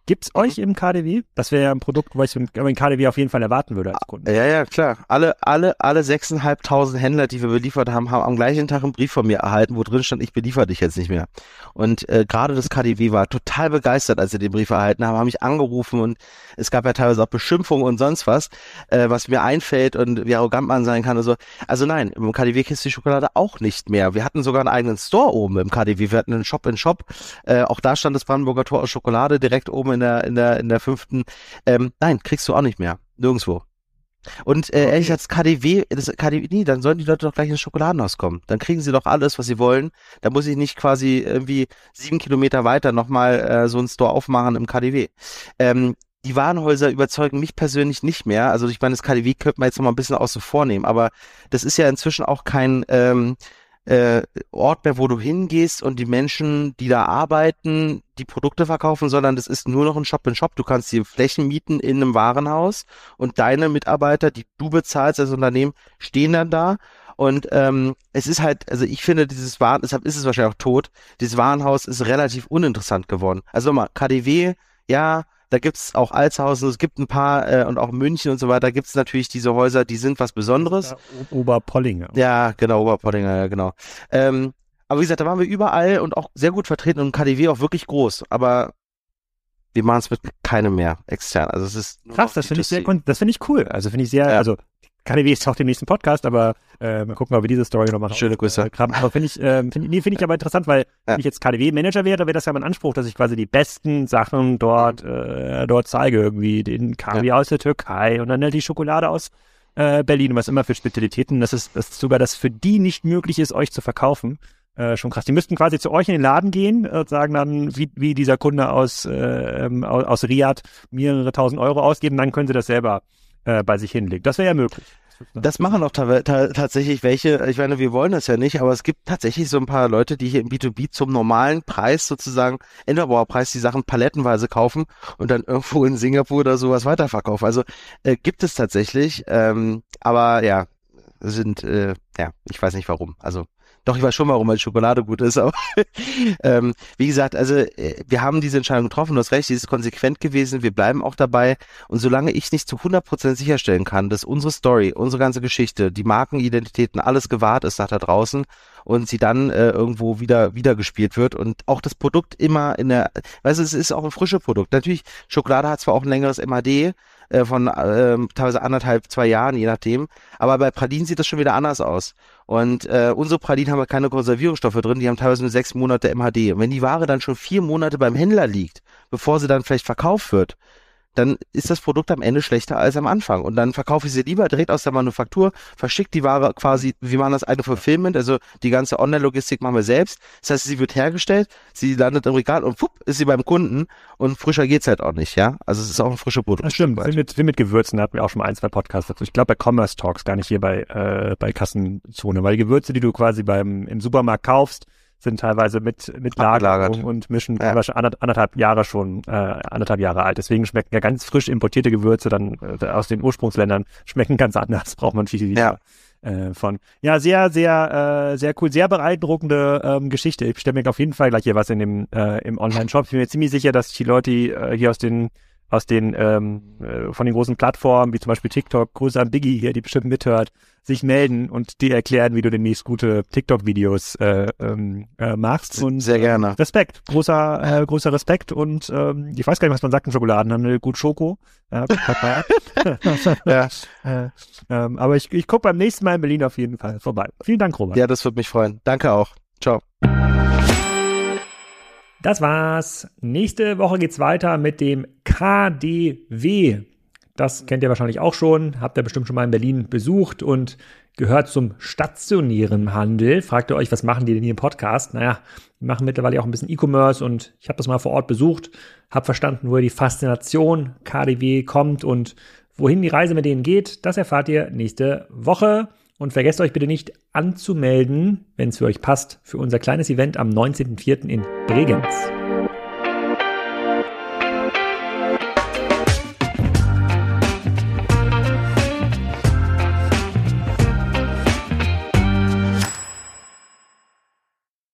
Gibt's mhm. euch im KDW? Das wäre ja ein Produkt, wo ich im KDW auf jeden Fall erwarten würde als Kunde. Ja, ja, klar. Alle, alle, alle 6.500 Händler, die wir beliefert haben, haben am gleichen Tag einen Brief von mir erhalten, wo drin stand, ich beliefer dich jetzt nicht mehr. Und äh, gerade das KDW war total begeistert, als sie den Brief erhalten haben, haben mich angerufen und es gab ja teilweise auch Beschimpfungen und sonst was, äh, was mir einfällt und wie arrogant man sein kann und so. Also nein, im KDW kriegst du die Schokolade auch nicht mehr. Wir hatten sogar einen eigenen Store oben im KDW. Wir hatten einen Shop in Shop. Äh, auch da stand das Brandenburger Tor aus Schokolade direkt oben in in der, in der, in der fünften. Ähm, nein, kriegst du auch nicht mehr. Nirgendwo. Und äh, okay. ehrlich als KDW, das KDW, nee, dann sollen die Leute doch gleich ins Schokoladenhaus kommen. Dann kriegen sie doch alles, was sie wollen. Da muss ich nicht quasi irgendwie sieben Kilometer weiter nochmal äh, so ein Store aufmachen im KDW. Ähm, die Warenhäuser überzeugen mich persönlich nicht mehr. Also ich meine, das KDW könnte man jetzt noch mal ein bisschen außen vornehmen, aber das ist ja inzwischen auch kein ähm, äh, Ort mehr, wo du hingehst und die Menschen, die da arbeiten, die Produkte verkaufen, sondern das ist nur noch ein Shop-in-Shop. Du kannst die Flächen mieten in einem Warenhaus und deine Mitarbeiter, die du bezahlst als Unternehmen, stehen dann da und ähm, es ist halt, also ich finde dieses Waren, deshalb ist es wahrscheinlich auch tot, dieses Warenhaus ist relativ uninteressant geworden. Also mal, KDW, ja, da gibt's auch Alshausen, es gibt ein paar äh, und auch München und so weiter, gibt's natürlich diese Häuser, die sind was Besonderes. Ja, Oberpollinger. Ja, genau, Oberpollinger, ja, genau. Ähm, Aber wie gesagt, da waren wir überall und auch sehr gut vertreten und KDW auch wirklich groß. Aber wir machen es mit keinem mehr extern. Also es ist krass. Das finde ich sehr, das finde ich cool. Also finde ich sehr, ja. also KDW ist auch dem nächsten Podcast, aber äh, mal gucken, ob wir diese Story noch machen. Schöne Grüße. Äh, aber finde ich, äh, finde nee, find ich aber interessant, weil ja. wenn ich jetzt KDW-Manager wäre, wäre das ja mein Anspruch, dass ich quasi die besten Sachen dort, äh, dort zeige. Irgendwie den Kaviar ja. aus der Türkei und dann halt die Schokolade aus äh, Berlin und was immer für Spezialitäten. Das ist, das ist sogar, dass für die nicht möglich ist, euch zu verkaufen. Äh, schon krass. Die müssten quasi zu euch in den Laden gehen und sagen dann, wie, wie dieser Kunde aus, äh, aus, aus Riyadh mehrere tausend Euro ausgeben, dann können sie das selber äh, bei sich hinlegen. Das wäre ja möglich. Das machen auch tatsächlich welche, ich meine, wir wollen das ja nicht, aber es gibt tatsächlich so ein paar Leute, die hier im B2B zum normalen Preis sozusagen, Endverbraucherpreis, die Sachen palettenweise kaufen und dann irgendwo in Singapur oder sowas weiterverkaufen. Also äh, gibt es tatsächlich, ähm, aber ja, sind, äh, ja, ich weiß nicht warum. Also doch, ich weiß schon, warum weil Schokolade gut ist, aber ähm, wie gesagt, also äh, wir haben diese Entscheidung getroffen, du hast recht, sie ist konsequent gewesen, wir bleiben auch dabei und solange ich nicht zu 100% sicherstellen kann, dass unsere Story, unsere ganze Geschichte, die Markenidentitäten, alles gewahrt ist nach da draußen und sie dann äh, irgendwo wieder wieder gespielt wird und auch das Produkt immer in der, weißt du, es ist auch ein frisches Produkt. Natürlich, Schokolade hat zwar auch ein längeres MAD, äh, von äh, teilweise anderthalb, zwei Jahren, je nachdem. Aber bei Pralinen sieht das schon wieder anders aus. Und äh, unsere Pralinen haben keine Konservierungsstoffe drin, die haben teilweise nur sechs Monate MHD. Und wenn die Ware dann schon vier Monate beim Händler liegt, bevor sie dann vielleicht verkauft wird, dann ist das Produkt am Ende schlechter als am Anfang. Und dann verkaufe ich sie lieber direkt aus der Manufaktur, verschicke die Ware quasi, wir machen das eine Fulfillment, also die ganze Online-Logistik machen wir selbst. Das heißt, sie wird hergestellt, sie landet im Regal und pupp, ist sie beim Kunden und frischer geht's halt auch nicht, ja. Also es ist auch ein frischer Produkt. Das stimmt, wie mit, wie mit Gewürzen, hatten wir auch schon mal ein, zwei Podcasts dazu. Ich glaube bei Commerce Talks, gar nicht hier bei, äh, bei Kassenzone, weil die Gewürze, die du quasi beim, im Supermarkt kaufst, sind teilweise mit, mit Lagerung und mischen ja. anderthalb Jahre schon, äh, anderthalb Jahre alt. Deswegen schmecken ja ganz frisch importierte Gewürze dann äh, aus den Ursprungsländern schmecken ganz anders, braucht man viel wieder. Ja. Äh, von ja sehr sehr äh, sehr cool sehr beeindruckende ähm, Geschichte ich stelle mir auf jeden Fall gleich hier was in dem äh, im Online Shop ich bin mir ziemlich sicher dass die Leute äh, hier aus den aus den ähm, äh, von den großen Plattformen wie zum Beispiel TikTok, Grüße an Biggie hier, die bestimmt mithört, sich melden und dir erklären, wie du demnächst gute TikTok-Videos äh, ähm, äh, machst. Und, Sehr gerne. Respekt, großer äh, großer Respekt und ähm, ich weiß gar nicht, was man sagt in Schokoladenhandel, gut Schoko. Ja, ja. äh, ähm, aber ich, ich gucke beim nächsten Mal in Berlin auf jeden Fall vorbei. Vielen Dank, Robert. Ja, das würde mich freuen. Danke auch. Ciao. Das war's. Nächste Woche geht's weiter mit dem KDW. Das kennt ihr wahrscheinlich auch schon, habt ihr bestimmt schon mal in Berlin besucht und gehört zum stationären Handel. Fragt ihr euch, was machen die denn hier im Podcast? Naja, die machen mittlerweile auch ein bisschen E-Commerce und ich habe das mal vor Ort besucht, habe verstanden, woher die Faszination KDW kommt und wohin die Reise mit denen geht. Das erfahrt ihr nächste Woche. Und vergesst euch bitte nicht anzumelden, wenn es für euch passt, für unser kleines Event am 19.04. in Bregenz.